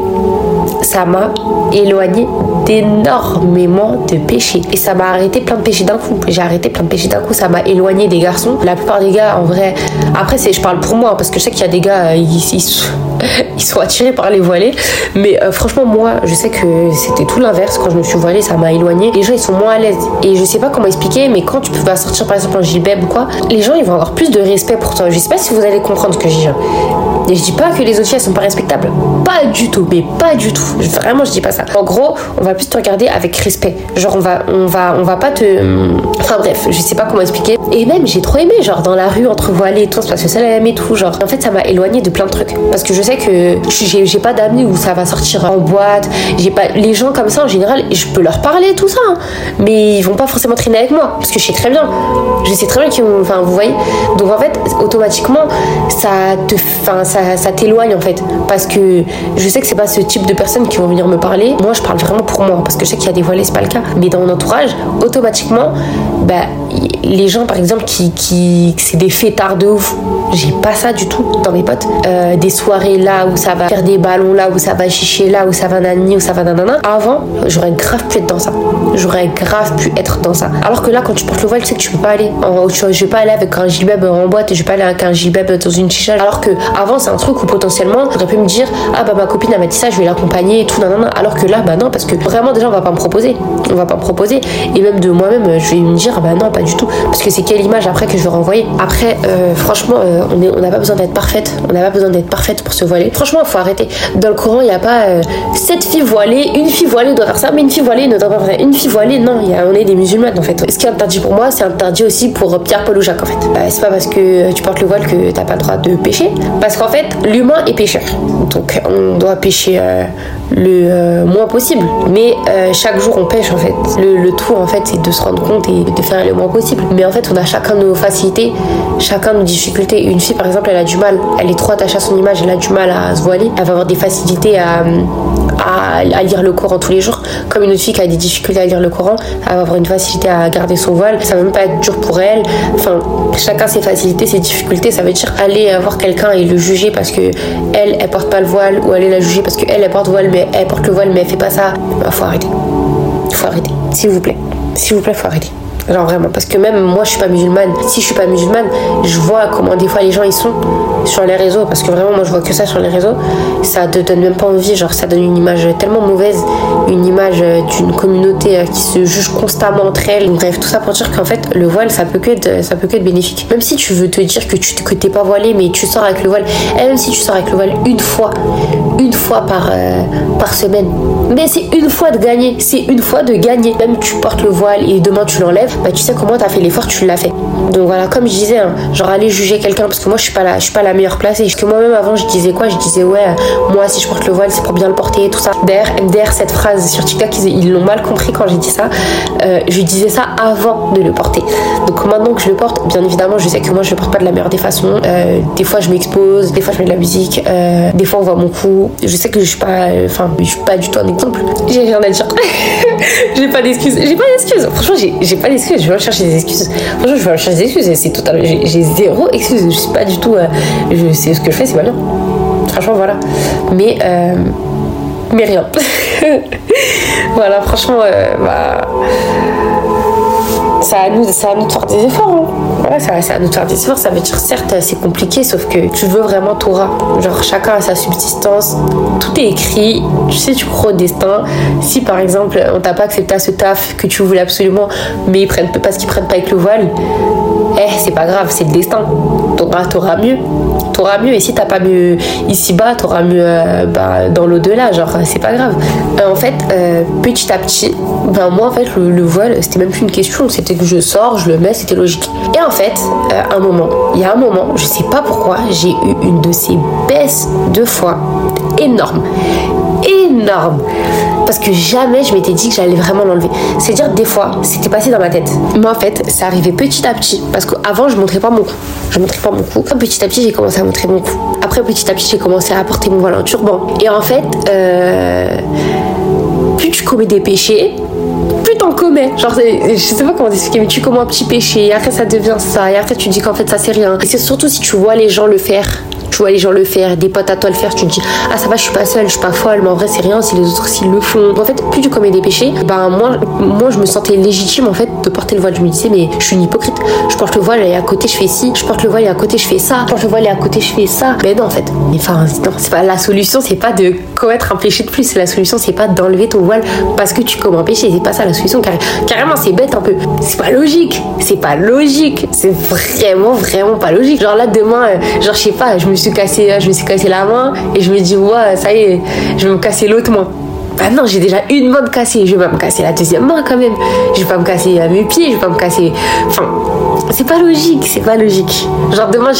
ça m'a éloigné d'énormément de péchés. Et ça m'a arrêté plein de péchés d'un coup. J'ai arrêté plein de péchés d'un coup. Ça m'a éloigné des garçons. La plupart des gars, en vrai, après, c'est, je parle pour moi, parce que je sais qu'il y a des gars, ils, ils, sont attirés par les voilés. Mais euh, franchement, moi, je sais que c'était tout l'inverse. Quand je me suis voilée, ça m'a éloigné. Les gens, ils sont moins à l'aise. Et je sais pas comment expliquer, mais quand tu peux sortir, par exemple, en gilbeb ou quoi, les gens, ils vont avoir plus de respect pour toi. Je sais pas si vous allez comprendre ce que je dis. Et je dis pas que les autres filles, elles sont pas respectables. Pas du tout, mais pas du tout. Vraiment, je dis pas ça. En gros, on va plus te regarder avec respect. Genre, on va, on va, on va pas te. Enfin bref, je sais pas comment expliquer. Et même, j'ai trop aimé, genre dans la rue entre voilés et tout, parce que ça l'aime et tout. Genre, en fait, ça m'a éloigné de plein de trucs. Parce que je sais que j'ai pas d'amis où ça va sortir en boîte. J'ai pas les gens comme ça en général, je peux leur parler tout ça, hein. mais ils vont pas forcément traîner avec moi parce que je sais très bien. Je sais très bien qu'ils Enfin, vous voyez. Donc en fait, automatiquement, ça te, enfin, ça, ça t'éloigne en fait, parce que je sais que c'est pas ce type de personnes qui vont venir me parler. Moi, je parle vraiment pour moi, parce que je sais qu'il y a des voilés, c'est pas le cas. Mais dans mon entourage, automatiquement, bah, les gens, par exemple, qui, qui c'est des fêtards de ouf, j'ai pas ça du tout dans mes potes. Euh, des soirées là où ça va faire des ballons, là où ça va chicher, là où ça va nani, où ça va nanana. Avant, j'aurais grave pu être dans ça. J'aurais grave pu être dans ça. Alors que là, quand tu portes le voile, tu sais que tu peux pas aller. En, tu, je vais pas aller avec un gilbeb en boîte, je vais pas aller avec un gilbeb dans une chicha. Alors que avant, c'est un truc où potentiellement, j'aurais pu me dire, ah bah ma copine elle m'a dit ça, je vais l'accompagner et tout, nanana. Alors que là, bah non, parce que vraiment, déjà, on va pas me proposer. On va pas me proposer. Et même de moi-même, je vais me dire, bah non, pas du tout. Parce que c'est quelle image après que je vais renvoyer. Après, euh, franchement, euh, on n'a pas besoin d'être parfaite. On n'a pas besoin d'être parfaite pour se voiler. Franchement, il faut arrêter. Dans le courant, il n'y a pas euh, cette fille voilée, une fille voilée doit faire ça, mais une fille voilée ne doit pas faire ça. Une fille voilée, non, on est des musulmanes en fait. Ce qui est interdit pour moi, c'est interdit aussi pour Pierre, Paul ou Jacques en fait. c'est pas parce que tu portes le voile que t'as pas le droit de pécher. Parce qu'en fait, l'humain est pécheur. Donc on doit pécher le moins possible. Mais chaque jour, on pêche en fait. Le, le tout en fait, c'est de se rendre compte et de faire le moins possible. Mais en fait, on a chacun nos facilités, chacun nos difficultés. Une fille, par exemple, elle a du mal, elle est trop attachée à son image, elle a du mal à se voiler, elle va avoir des facilités à, à, lire le Coran tous les jours. Comme une autre fille qui a des difficultés à lire le Coran, elle va avoir une facilité à garder son voile, ça va même pas être dur pour elle. Enfin, chacun ses facilités, ses difficultés. Ça veut dire aller voir quelqu'un et le juger parce que elle, elle porte pas le voile, ou aller la juger parce qu'elle, elle porte voile, mais elle porte le voile, mais elle fait pas ça. Bah, faut arrêter. Faut arrêter, s'il vous plaît. S'il vous plaît, faut arrêter. Genre vraiment, parce que même moi je suis pas musulmane. Si je suis pas musulmane, je vois comment des fois les gens ils sont sur les réseaux. Parce que vraiment, moi je vois que ça sur les réseaux. Ça te donne même pas envie. Genre ça donne une image tellement mauvaise, une image d'une communauté euh, qui se juge constamment entre elles. Bref, tout ça pour dire qu'en fait le voile ça peut que être, ça peut que être bénéfique. Même si tu veux te dire que tu que t'es pas voilé, mais tu sors avec le voile. Et même si tu sors avec le voile une fois, une fois par euh, par semaine. Mais c'est une fois de gagner. C'est une fois de gagner. Même tu portes le voile et demain tu l'enlèves bah tu sais comment t'as fait l'effort, tu l'as fait. Donc voilà, comme je disais, hein, genre aller juger quelqu'un parce que moi je suis pas la, je suis pas la meilleure placée. Parce que moi-même avant je disais quoi? Je disais ouais, moi si je porte le voile c'est pour bien le porter et tout ça. Derrière, cette phrase sur TikTok ils l'ont mal compris quand j'ai dit ça. Euh, je disais ça avant de le porter. Donc maintenant que je le porte, bien évidemment je sais que moi je le porte pas de la meilleure des façons. Euh, des fois je m'expose, des fois je mets de la musique, euh, des fois on voit mon cou. Je sais que je suis pas, enfin je suis pas du tout un exemple. J'ai rien à dire. j'ai pas d'excuses. J'ai pas d'excuses. Franchement j'ai pas d'excuses je vais chercher des excuses. Franchement, je vais chercher des excuses. C'est total. J'ai zéro excuse. Je sais pas du tout. Euh, je sais ce que je fais, c'est pas bien. Franchement, voilà. Mais, euh, mais rien. voilà, franchement, euh, bah. À nous, à nous faire des efforts. Hein. Ouais, c'est à nous faire des efforts. Ça veut dire, certes, c'est compliqué, sauf que tu veux vraiment Torah. Genre, chacun a sa subsistance. Tout est écrit. Tu sais, tu crois au destin. Si, par exemple, on t'a pas accepté à ce taf que tu voulais absolument, mais ils prennent parce qu'ils prennent pas avec le voile, eh, c'est pas grave, c'est le destin. T'auras, t'auras mieux. T'auras mieux. Et si t'as pas mieux ici-bas, t'auras mieux euh, bah, dans l'au-delà. Genre, c'est pas grave. Euh, en fait, euh, petit à petit, ben moi, en fait, le, voile, c'était même plus une question. C'était que je sors, je le mets, c'était logique. Et en fait, un moment, il y a un moment, je sais pas pourquoi, j'ai eu une de ces baisses de foi énorme. Énorme parce que jamais je m'étais dit que j'allais vraiment l'enlever. C'est-à-dire, des fois, c'était passé dans ma tête. Mais en fait, ça arrivait petit à petit. Parce qu'avant, je montrais pas mon cou. Je montrais pas mon cou. Petit à petit, j'ai commencé à montrer mon cou. Après, petit à petit, j'ai commencé à porter mon voile en turban. Et en fait, euh, plus tu commets des péchés, plus t'en commets. Genre, je sais pas comment expliquer, mais tu commets un petit péché, et après ça devient ça, et après tu dis qu'en fait ça c'est rien. Et c'est surtout si tu vois les gens le faire tu vois les gens le faire, des potes à toi le faire, tu te dis ah ça va, je suis pas seule, je suis pas folle, mais en vrai c'est rien si les autres s'ils le font. En fait, plus tu commets des péchés, ben moi, moi je me sentais légitime en fait de porter le voile. Je me disais mais je suis une hypocrite. Je porte le voile et à côté je fais ci, je porte le voile et à côté je fais ça, je porte le voile et à côté je fais ça. Mais non en fait, enfin non, c'est pas la solution, c'est pas de commettre un péché de plus. La solution c'est pas d'enlever ton voile parce que tu commets un péché. C'est pas ça la solution. carrément c'est bête un peu. C'est pas logique. C'est pas logique. C'est vraiment vraiment pas logique. Genre là demain, euh, genre je sais pas, je me suis cassé, je me suis cassé la main et je me dis, ouais, ça y est, je vais me casser l'autre main. Bah non, j'ai déjà une main de cassée, je vais pas me casser la deuxième main quand même. Je vais pas me casser mes pieds, je vais pas me casser. Enfin, c'est pas logique, c'est pas logique. Genre demain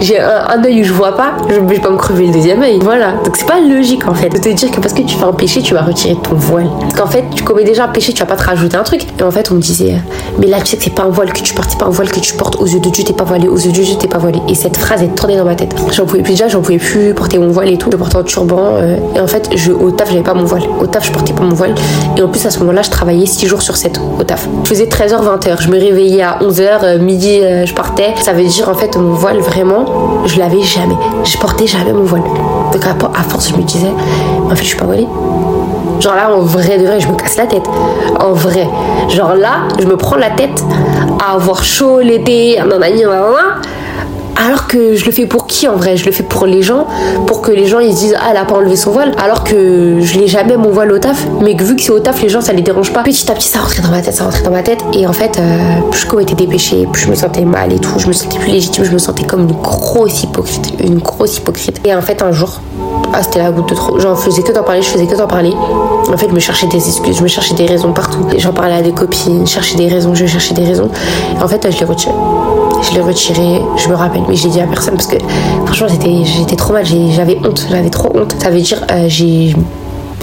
j'ai un, un œil où je vois pas, je vais pas me crever le deuxième œil. Voilà. Donc c'est pas logique en fait de te dire que parce que tu fais un péché, tu vas retirer ton voile. Parce qu'en fait, tu commets déjà un péché, tu vas pas te rajouter un truc. Et en fait, on me disait, mais là tu sais que c'est pas un voile que tu portes, c'est pas un voile que tu portes aux yeux de Dieu, t'es pas voilé, aux yeux de Dieu, t'es pas voilé. Et cette phrase est tournée dans ma tête. J'en pouvais plus déjà, j'en pouvais plus porter mon voile et tout. Je portais un turban. Euh, et en fait, au taf, j'avais pas mon voile. Au taf, je portais pas mon voile. Et en plus, à ce moment-là, je travaillais 6 jours sur 7 au taf. Je faisais 13h, 20h. Je me réveillais à 11h, euh, midi, euh, je partais. Ça veut dire, en fait, mon voile, vraiment, je l'avais jamais. Je portais jamais mon voile. Donc, à, force, je me disais, en fait, je suis pas voilée. Genre là, en vrai de vrai, je me casse la tête. En vrai. Genre là, je me prends la tête à avoir chaud l'été, nanani, nanana alors que je le fais pour qui en vrai? Je le fais pour les gens, pour que les gens ils se disent ah elle a pas enlevé son voile, alors que je l'ai jamais mon voile au taf, mais que vu que c'est au taf les gens ça les dérange pas. Petit à petit ça rentrait dans ma tête, ça rentrait dans ma tête et en fait euh, plus je commettais plus je me sentais mal et tout, je me sentais plus légitime, je me sentais comme une grosse hypocrite, une grosse hypocrite. Et en fait un jour, ah c'était la goutte de trop, j'en faisais que d'en parler, je faisais que d'en parler. En fait je me cherchais des excuses, je me cherchais des raisons partout. J'en parlais à des copines, je cherchais des raisons, je cherchais des raisons. Et en fait je les retiré. Je l'ai retiré, je me rappelle, mais j'ai dit à personne parce que franchement j'étais, j'étais trop mal, j'avais honte, j'avais trop honte. Ça veut dire euh, j'ai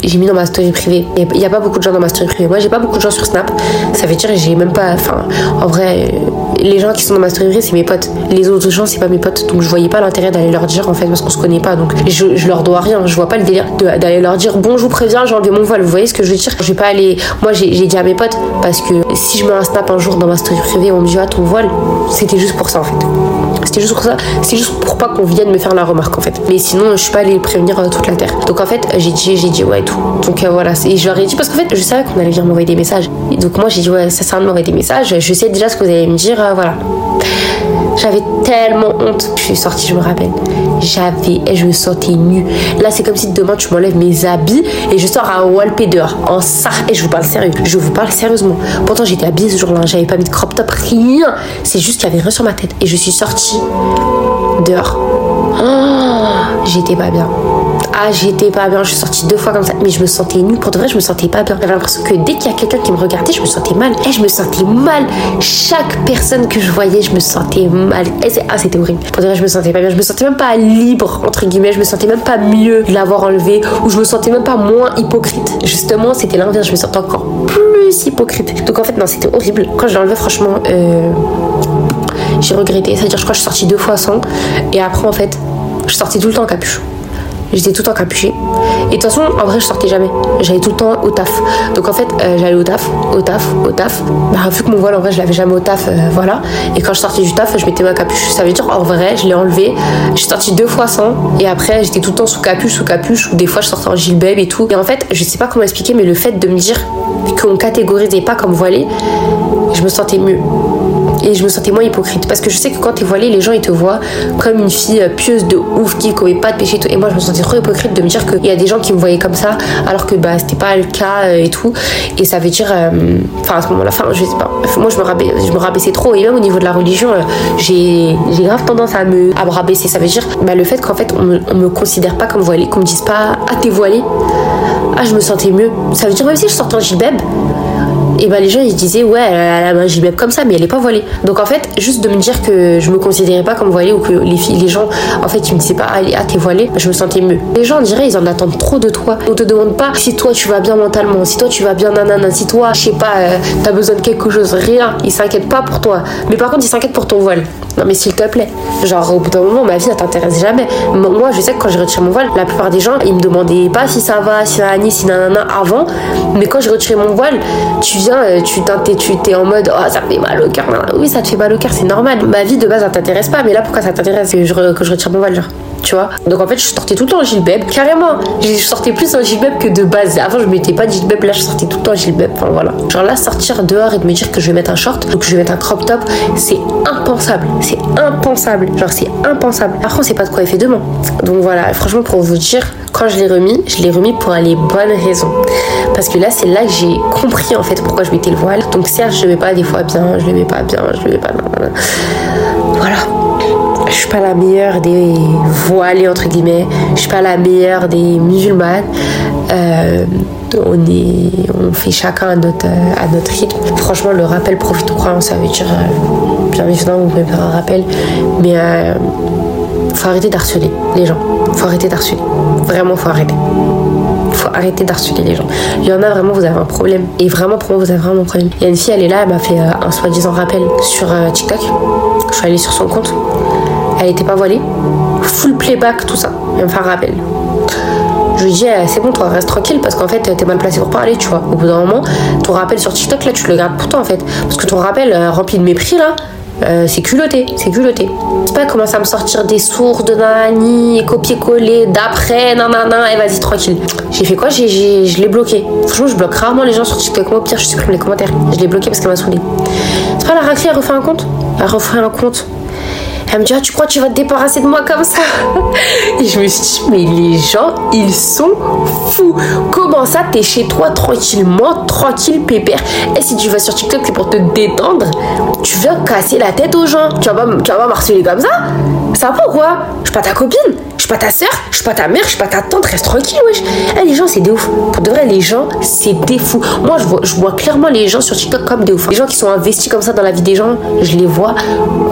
j'ai mis dans ma story privée. Il n'y a pas beaucoup de gens dans ma story privée. Moi, j'ai pas beaucoup de gens sur Snap. Ça veut dire j'ai même pas. Enfin, en vrai, les gens qui sont dans ma story c'est mes potes. Les autres gens, c'est pas mes potes. Donc, je voyais pas l'intérêt d'aller leur dire, en fait, parce qu'on se connaît pas. Donc, je, je, leur dois rien. Je vois pas le délire d'aller leur dire, bon, je vous préviens, j'ai enlevé mon voile. Vous voyez ce que je veux dire? Je vais pas aller. Moi, j'ai dit à mes potes, parce que si je mets un Snap un jour dans ma story privée, on me dit, ah, ton voile, c'était juste pour ça, en fait. C'était juste pour ça. C'est juste pour pas qu'on vienne me faire la remarque, en fait. Mais sinon, je suis pas allée prévenir euh, toute la terre. Donc, en fait, j'ai dit, j'ai dit, ouais, tout. Donc, euh, voilà. Et je leur ai dit, parce qu'en fait, je savais qu'on allait venir m'envoyer des messages. donc, moi, j'ai dit, ouais, ça sert à m'envoyer des messages. Je sais déjà ce que vous allez me dire, euh, voilà. J'avais tellement honte. Je suis sortie, je me rappelle. J'avais, et je me sentais nue. Là, c'est comme si demain tu m'enlèves mes habits et je sors à Walpé dehors, en ça. Et je vous parle sérieux. Je vous parle sérieusement. Pourtant, j'étais habillée ce jour-là. J'avais pas mis de crop top, rien. C'est juste qu'il y avait rien sur ma tête. Et je suis sortie dehors. Oh, j'étais pas bien. Ah, j'étais pas bien. Je suis sortie deux fois comme ça. Mais je me sentais nue. Pour de vrai, je me sentais pas bien. J'avais l'impression que dès qu'il y a quelqu'un qui me regardait, je me sentais mal. Et je me sentais mal. Chaque personne que je voyais, je me sentais mal. Et ah, c'était horrible. Pour de vrai, je me sentais pas bien. Je me sentais même pas libre, entre guillemets. Je me sentais même pas mieux l'avoir enlevé. Ou je me sentais même pas moins hypocrite. Justement, c'était l'inverse. Je me sentais encore plus hypocrite. Donc en fait, non, c'était horrible. Quand je l'ai enlevé, franchement, euh, j'ai regretté. C'est-à-dire, je crois que je suis sortie deux fois sans. Et après, en fait, je sortie tout le temps en capuchon j'étais tout le temps capuchée. Et de toute façon, en vrai, je sortais jamais. J'allais tout le temps au taf. Donc en fait, euh, j'allais au taf, au taf, au taf. Bah, vu que mon voile, en vrai, je l'avais jamais au taf, euh, voilà. Et quand je sortais du taf, je mettais ma capuche. Ça veut dire, en vrai, je l'ai enlevé. J'ai sorti deux fois sans. Et après, j'étais tout le temps sous capuche, sous capuche. Ou des fois, je sortais en gilbeb et tout. Et en fait, je sais pas comment expliquer, mais le fait de me dire qu'on catégorisait pas comme voilé, je me sentais mieux et je me sentais moins hypocrite parce que je sais que quand t'es voilée les gens ils te voient comme une fille euh, pieuse de ouf qui commet pas de péché et et moi je me sentais trop hypocrite de me dire qu'il y a des gens qui me voyaient comme ça alors que bah c'était pas le cas euh, et tout. Et ça veut dire euh, enfin à ce moment-là enfin je sais pas. Moi je me, rabaissais, je me rabaissais trop. Et même au niveau de la religion j'ai grave tendance à me, à me rabaisser. Ça veut dire bah, le fait qu'en fait on me, considère pas comme voilée qu'on me dise pas ah t'es voilée ah je me sentais mieux. Ça veut dire même si je sortais en gilbeb et bah les gens ils disaient ouais elle a la main gibeb comme ça mais elle est pas voilée. Donc en fait juste de me dire que je me considérais pas comme voilée ou que les les gens en fait ils me disaient pas ah, ah t'es voilée je me sentais mieux. Les gens on dirait ils en attendent trop de toi. On te demande pas si toi tu vas bien mentalement si toi tu vas bien nanana si toi je sais pas euh, t'as besoin de quelque chose rien. Ils s'inquiètent pas pour toi. Mais par contre ils s'inquiètent pour ton voile. Non mais s'il te plaît. Genre au bout d'un moment ma vie elle t'intéresse jamais. Moi je sais que quand je retire mon voile la plupart des gens ils me demandaient pas si ça va si nanani si nanana avant. Mais quand je retirais mon voile tu tu t'es en mode oh ça fait mal au cœur oui ça te fait mal au cœur c'est normal ma vie de base ça t'intéresse pas mais là pourquoi ça t'intéresse? Que je, que je retire mon voile tu vois? Donc en fait, je sortais tout le temps en gilbeb, carrément. Je sortais plus en gilbeb que de base. Avant, je mettais pas de gilbeb, là, je sortais tout le temps en gilbeb. Enfin voilà. Genre là, sortir dehors et de me dire que je vais mettre un short, donc je vais mettre un crop top, c'est impensable. C'est impensable. Genre, c'est impensable. Par contre, on sait pas de quoi il fait demain. Donc voilà, franchement, pour vous dire, quand je l'ai remis, je l'ai remis pour les bonnes raisons. Parce que là, c'est là que j'ai compris en fait pourquoi je mettais le voile. Donc certes, je le mets pas des fois bien, je le mets pas bien, je le mets pas. Voilà je suis pas la meilleure des voilées entre guillemets, je suis pas la meilleure des musulmanes. Euh, on, est, on fait chacun à notre, à notre rythme. Franchement, le rappel profite aux croyants, ça veut dire euh, bien évidemment vous pouvez faire un rappel, mais euh, faut arrêter d'harceler les gens. Faut arrêter d'harceler. Vraiment, faut arrêter. Faut arrêter d'harceler les gens. Il y en a vraiment, vous avez un problème. Et vraiment, pour moi, vous avez vraiment un problème. Il y a une fille, elle est là, elle m'a fait un soi-disant rappel sur TikTok. Je suis allée sur son compte elle était pas voilée, full playback, tout ça. Elle me fait un rappel. Je lui dis, eh, c'est bon, toi, reste tranquille parce qu'en fait, t'es mal placé pour parler, tu vois. Au bout d'un moment, ton rappel sur TikTok, là, tu le gardes pour toi, en fait. Parce que ton rappel euh, rempli de mépris, là, euh, c'est culotté, c'est culotté. C'est pas commencer à me sortir des sourds de nani, copier-coller, d'après, nanana, et vas-y, tranquille. J'ai fait quoi? J'ai, Je l'ai bloqué. Franchement, je bloque rarement les gens sur TikTok. Moi, au pire, je supprime les commentaires. Je l'ai bloqué parce qu'elle m'a saoulé. C'est pas la raclée, elle refait un compte? Elle refait un compte. Elle me dit, ah, tu crois que tu vas te débarrasser de moi comme ça? Et je me suis dit, mais les gens, ils sont fous. Comment ça, t'es chez toi tranquillement, tranquille, pépère? Et si tu vas sur TikTok, c'est pour te détendre. Tu viens casser la tête aux gens. Tu vas tu vas pas marceler comme ça? Ça va quoi Je suis pas ta copine. Je suis pas ta soeur. Je suis pas ta mère. Je suis pas ta tante. Reste tranquille, wesh. Eh, les gens, c'est des ouf. Pour de vrai, les gens, c'est des fous. Moi, je vois, clairement les gens sur TikTok comme des ouf. Les gens qui sont investis comme ça dans la vie des gens, je les vois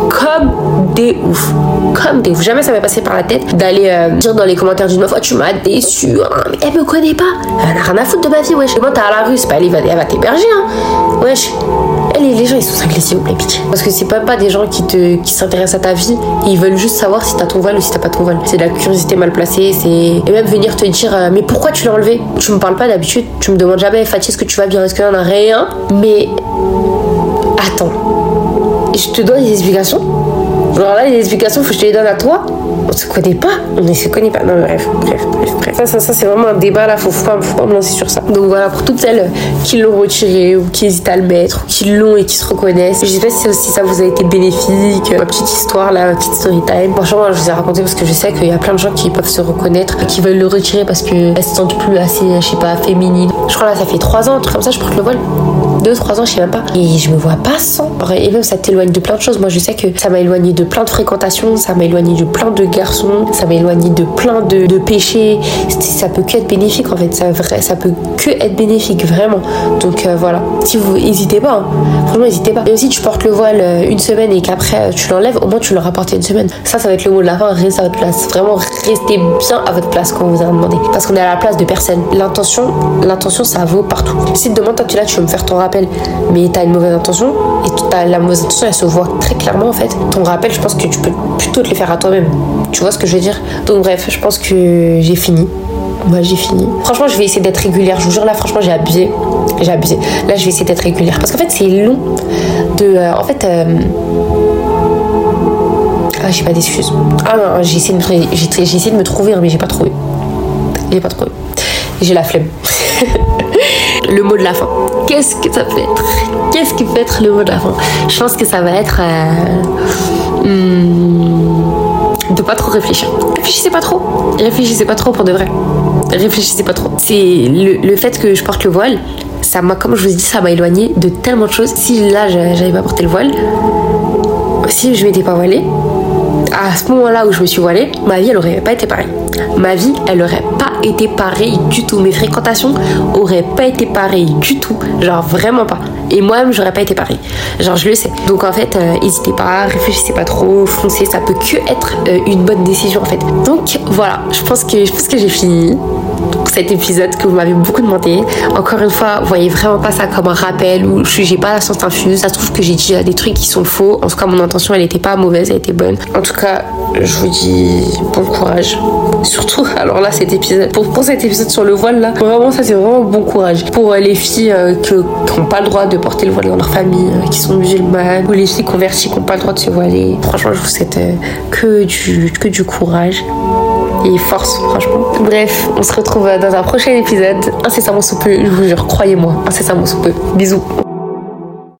comme des ouf. Comme des ouf. Jamais ça m'est passé par la tête d'aller euh, dire dans les commentaires d'une meuf, oh, tu m'as déçu. Hein. Mais elle me connaît pas. Elle a rien à foutre de ma vie, wesh. Moi, t'as à la rue, c'est pas elle, elle va t'héberger, hein. Wesh. Elle, les gens, ils sont cinglés, s'il vous plaît. Parce que c'est pas, pas des gens qui qui s'intéressent à ta vie. Ils veulent juste savoir si t'as ton voile ou si t'as pas ton voile. C'est de la curiosité mal placée. C'est et même venir te dire, euh, mais pourquoi tu l'as enlevé? Tu me parles pas d'habitude. Tu me demandes jamais, Fatih, est-ce que tu vas bien Est-ce qu'il y en a rien? Mais attends. Je te donne des explications alors là, les explications, faut que je te les donne à toi. On se connaît pas, on ne se connaît pas. Non, bref, bref, bref, bref. Ça, ça, ça c'est vraiment un débat là, faut, faut, pas, faut pas me lancer sur ça. Donc voilà, pour toutes celles qui l'ont retiré ou qui hésitent à le mettre, ou qui l'ont et qui se reconnaissent. Je sais pas si aussi ça vous a été bénéfique. Ma petite histoire là, ma petite story time. Franchement, je vous ai raconté parce que je sais qu'il y a plein de gens qui peuvent se reconnaître, qui veulent le retirer parce qu'elles se sentent plus assez, je sais pas, féminine. Je crois là, ça fait 3 ans, un truc comme ça, je porte le voile. 2-3 ans, je sais même pas. Et je me vois pas sans. Et même ça t'éloigne de plein de choses. Moi, je sais que ça m'a éloigné de plein de fréquentations, ça m'a éloigné de plein de garçons, ça m'a éloigné de plein de, péchés. Ça peut que être bénéfique en fait, ça, ça peut que être bénéfique vraiment. Donc euh, voilà, si vous n'hésitez pas, hein. franchement n'hésitez pas. Et aussi tu portes le voile euh, une semaine et qu'après euh, tu l'enlèves, au moins tu l'auras porté une semaine. Ça, ça va être le mot de la fin, restez à votre place. Vraiment restez bien à votre place quand on vous a demandé. Parce qu'on est à la place de personne. L'intention, l'intention ça vaut partout. Si demain toi tu là, tu veux me faire ton rappel rappel, mais t'as une mauvaise intention, et t'as la mauvaise intention, elle se voit très clairement en fait. Ton rappel, je pense que tu peux plutôt te le faire à toi-même. Tu vois ce que je veux dire? Donc bref, je pense que j'ai fini. Moi j'ai fini. Franchement, je vais essayer d'être régulière. Je vous jure, là, franchement, j'ai abusé. J'ai abusé. Là, je vais essayer d'être régulière. Parce qu'en fait, c'est long de. euh, en fait. euh, Ah, j'ai pas d'excuses. Ah non, j'ai essayé, essayé de me trouver, hein, mais j'ai pas trouvé. J'ai pas trouvé. J'ai la flemme. le mot de la fin. Qu'est-ce que ça peut être? Qu'est-ce qui peut être le mot de la fin? Je pense que ça va être. euh, hmm, de pas trop réfléchir. Réfléchissez pas trop. Réfléchissez pas trop pour de vrai. Réfléchissez pas trop. C'est le, le fait que je porte le voile. Ça m'a, comme je vous dit, ça m'a éloigné de tellement de choses. Si là, j'a- j'avais pas porté le voile, si je m'étais pas voilée, à ce moment-là où je me suis voilée, ma vie elle aurait pas été pareille. Ma vie elle aurait pas été pareille du tout. Mes fréquentations auraient pas été pareilles du tout. Genre vraiment pas. Et moi-même j'aurais pas été pareil. Genre je le sais. Donc en fait, euh, n'hésitez pas, réfléchissez pas trop, foncez. Ça peut que être euh, une bonne décision en fait. Donc voilà, je pense que je pense que j'ai fini cet épisode que vous m'avez beaucoup demandé. Encore une fois, voyez vraiment pas ça comme un rappel ou j'ai pas la science infuse. Ça se trouve que j'ai dit des trucs qui sont faux. En tout cas, mon intention, elle était pas mauvaise, elle était bonne. En tout cas, je vous dis bon courage. Surtout, alors là, cet épisode, pour, pour cet épisode sur le voile là, vraiment, ça c'est vraiment bon courage. Pour euh, les filles euh, que- qui n'ont pas le droit de porter le voile dans leur famille, euh, qui sont musulmanes, ou les filles converties qui n'ont pas le droit de se voiler. Franchement, je vous souhaite que, du, que du courage et force, franchement. Bref, on se retrouve dans un prochain épisode. Incessamment sous peu, je vous jure, croyez-moi, incessamment sous peu. Bisous.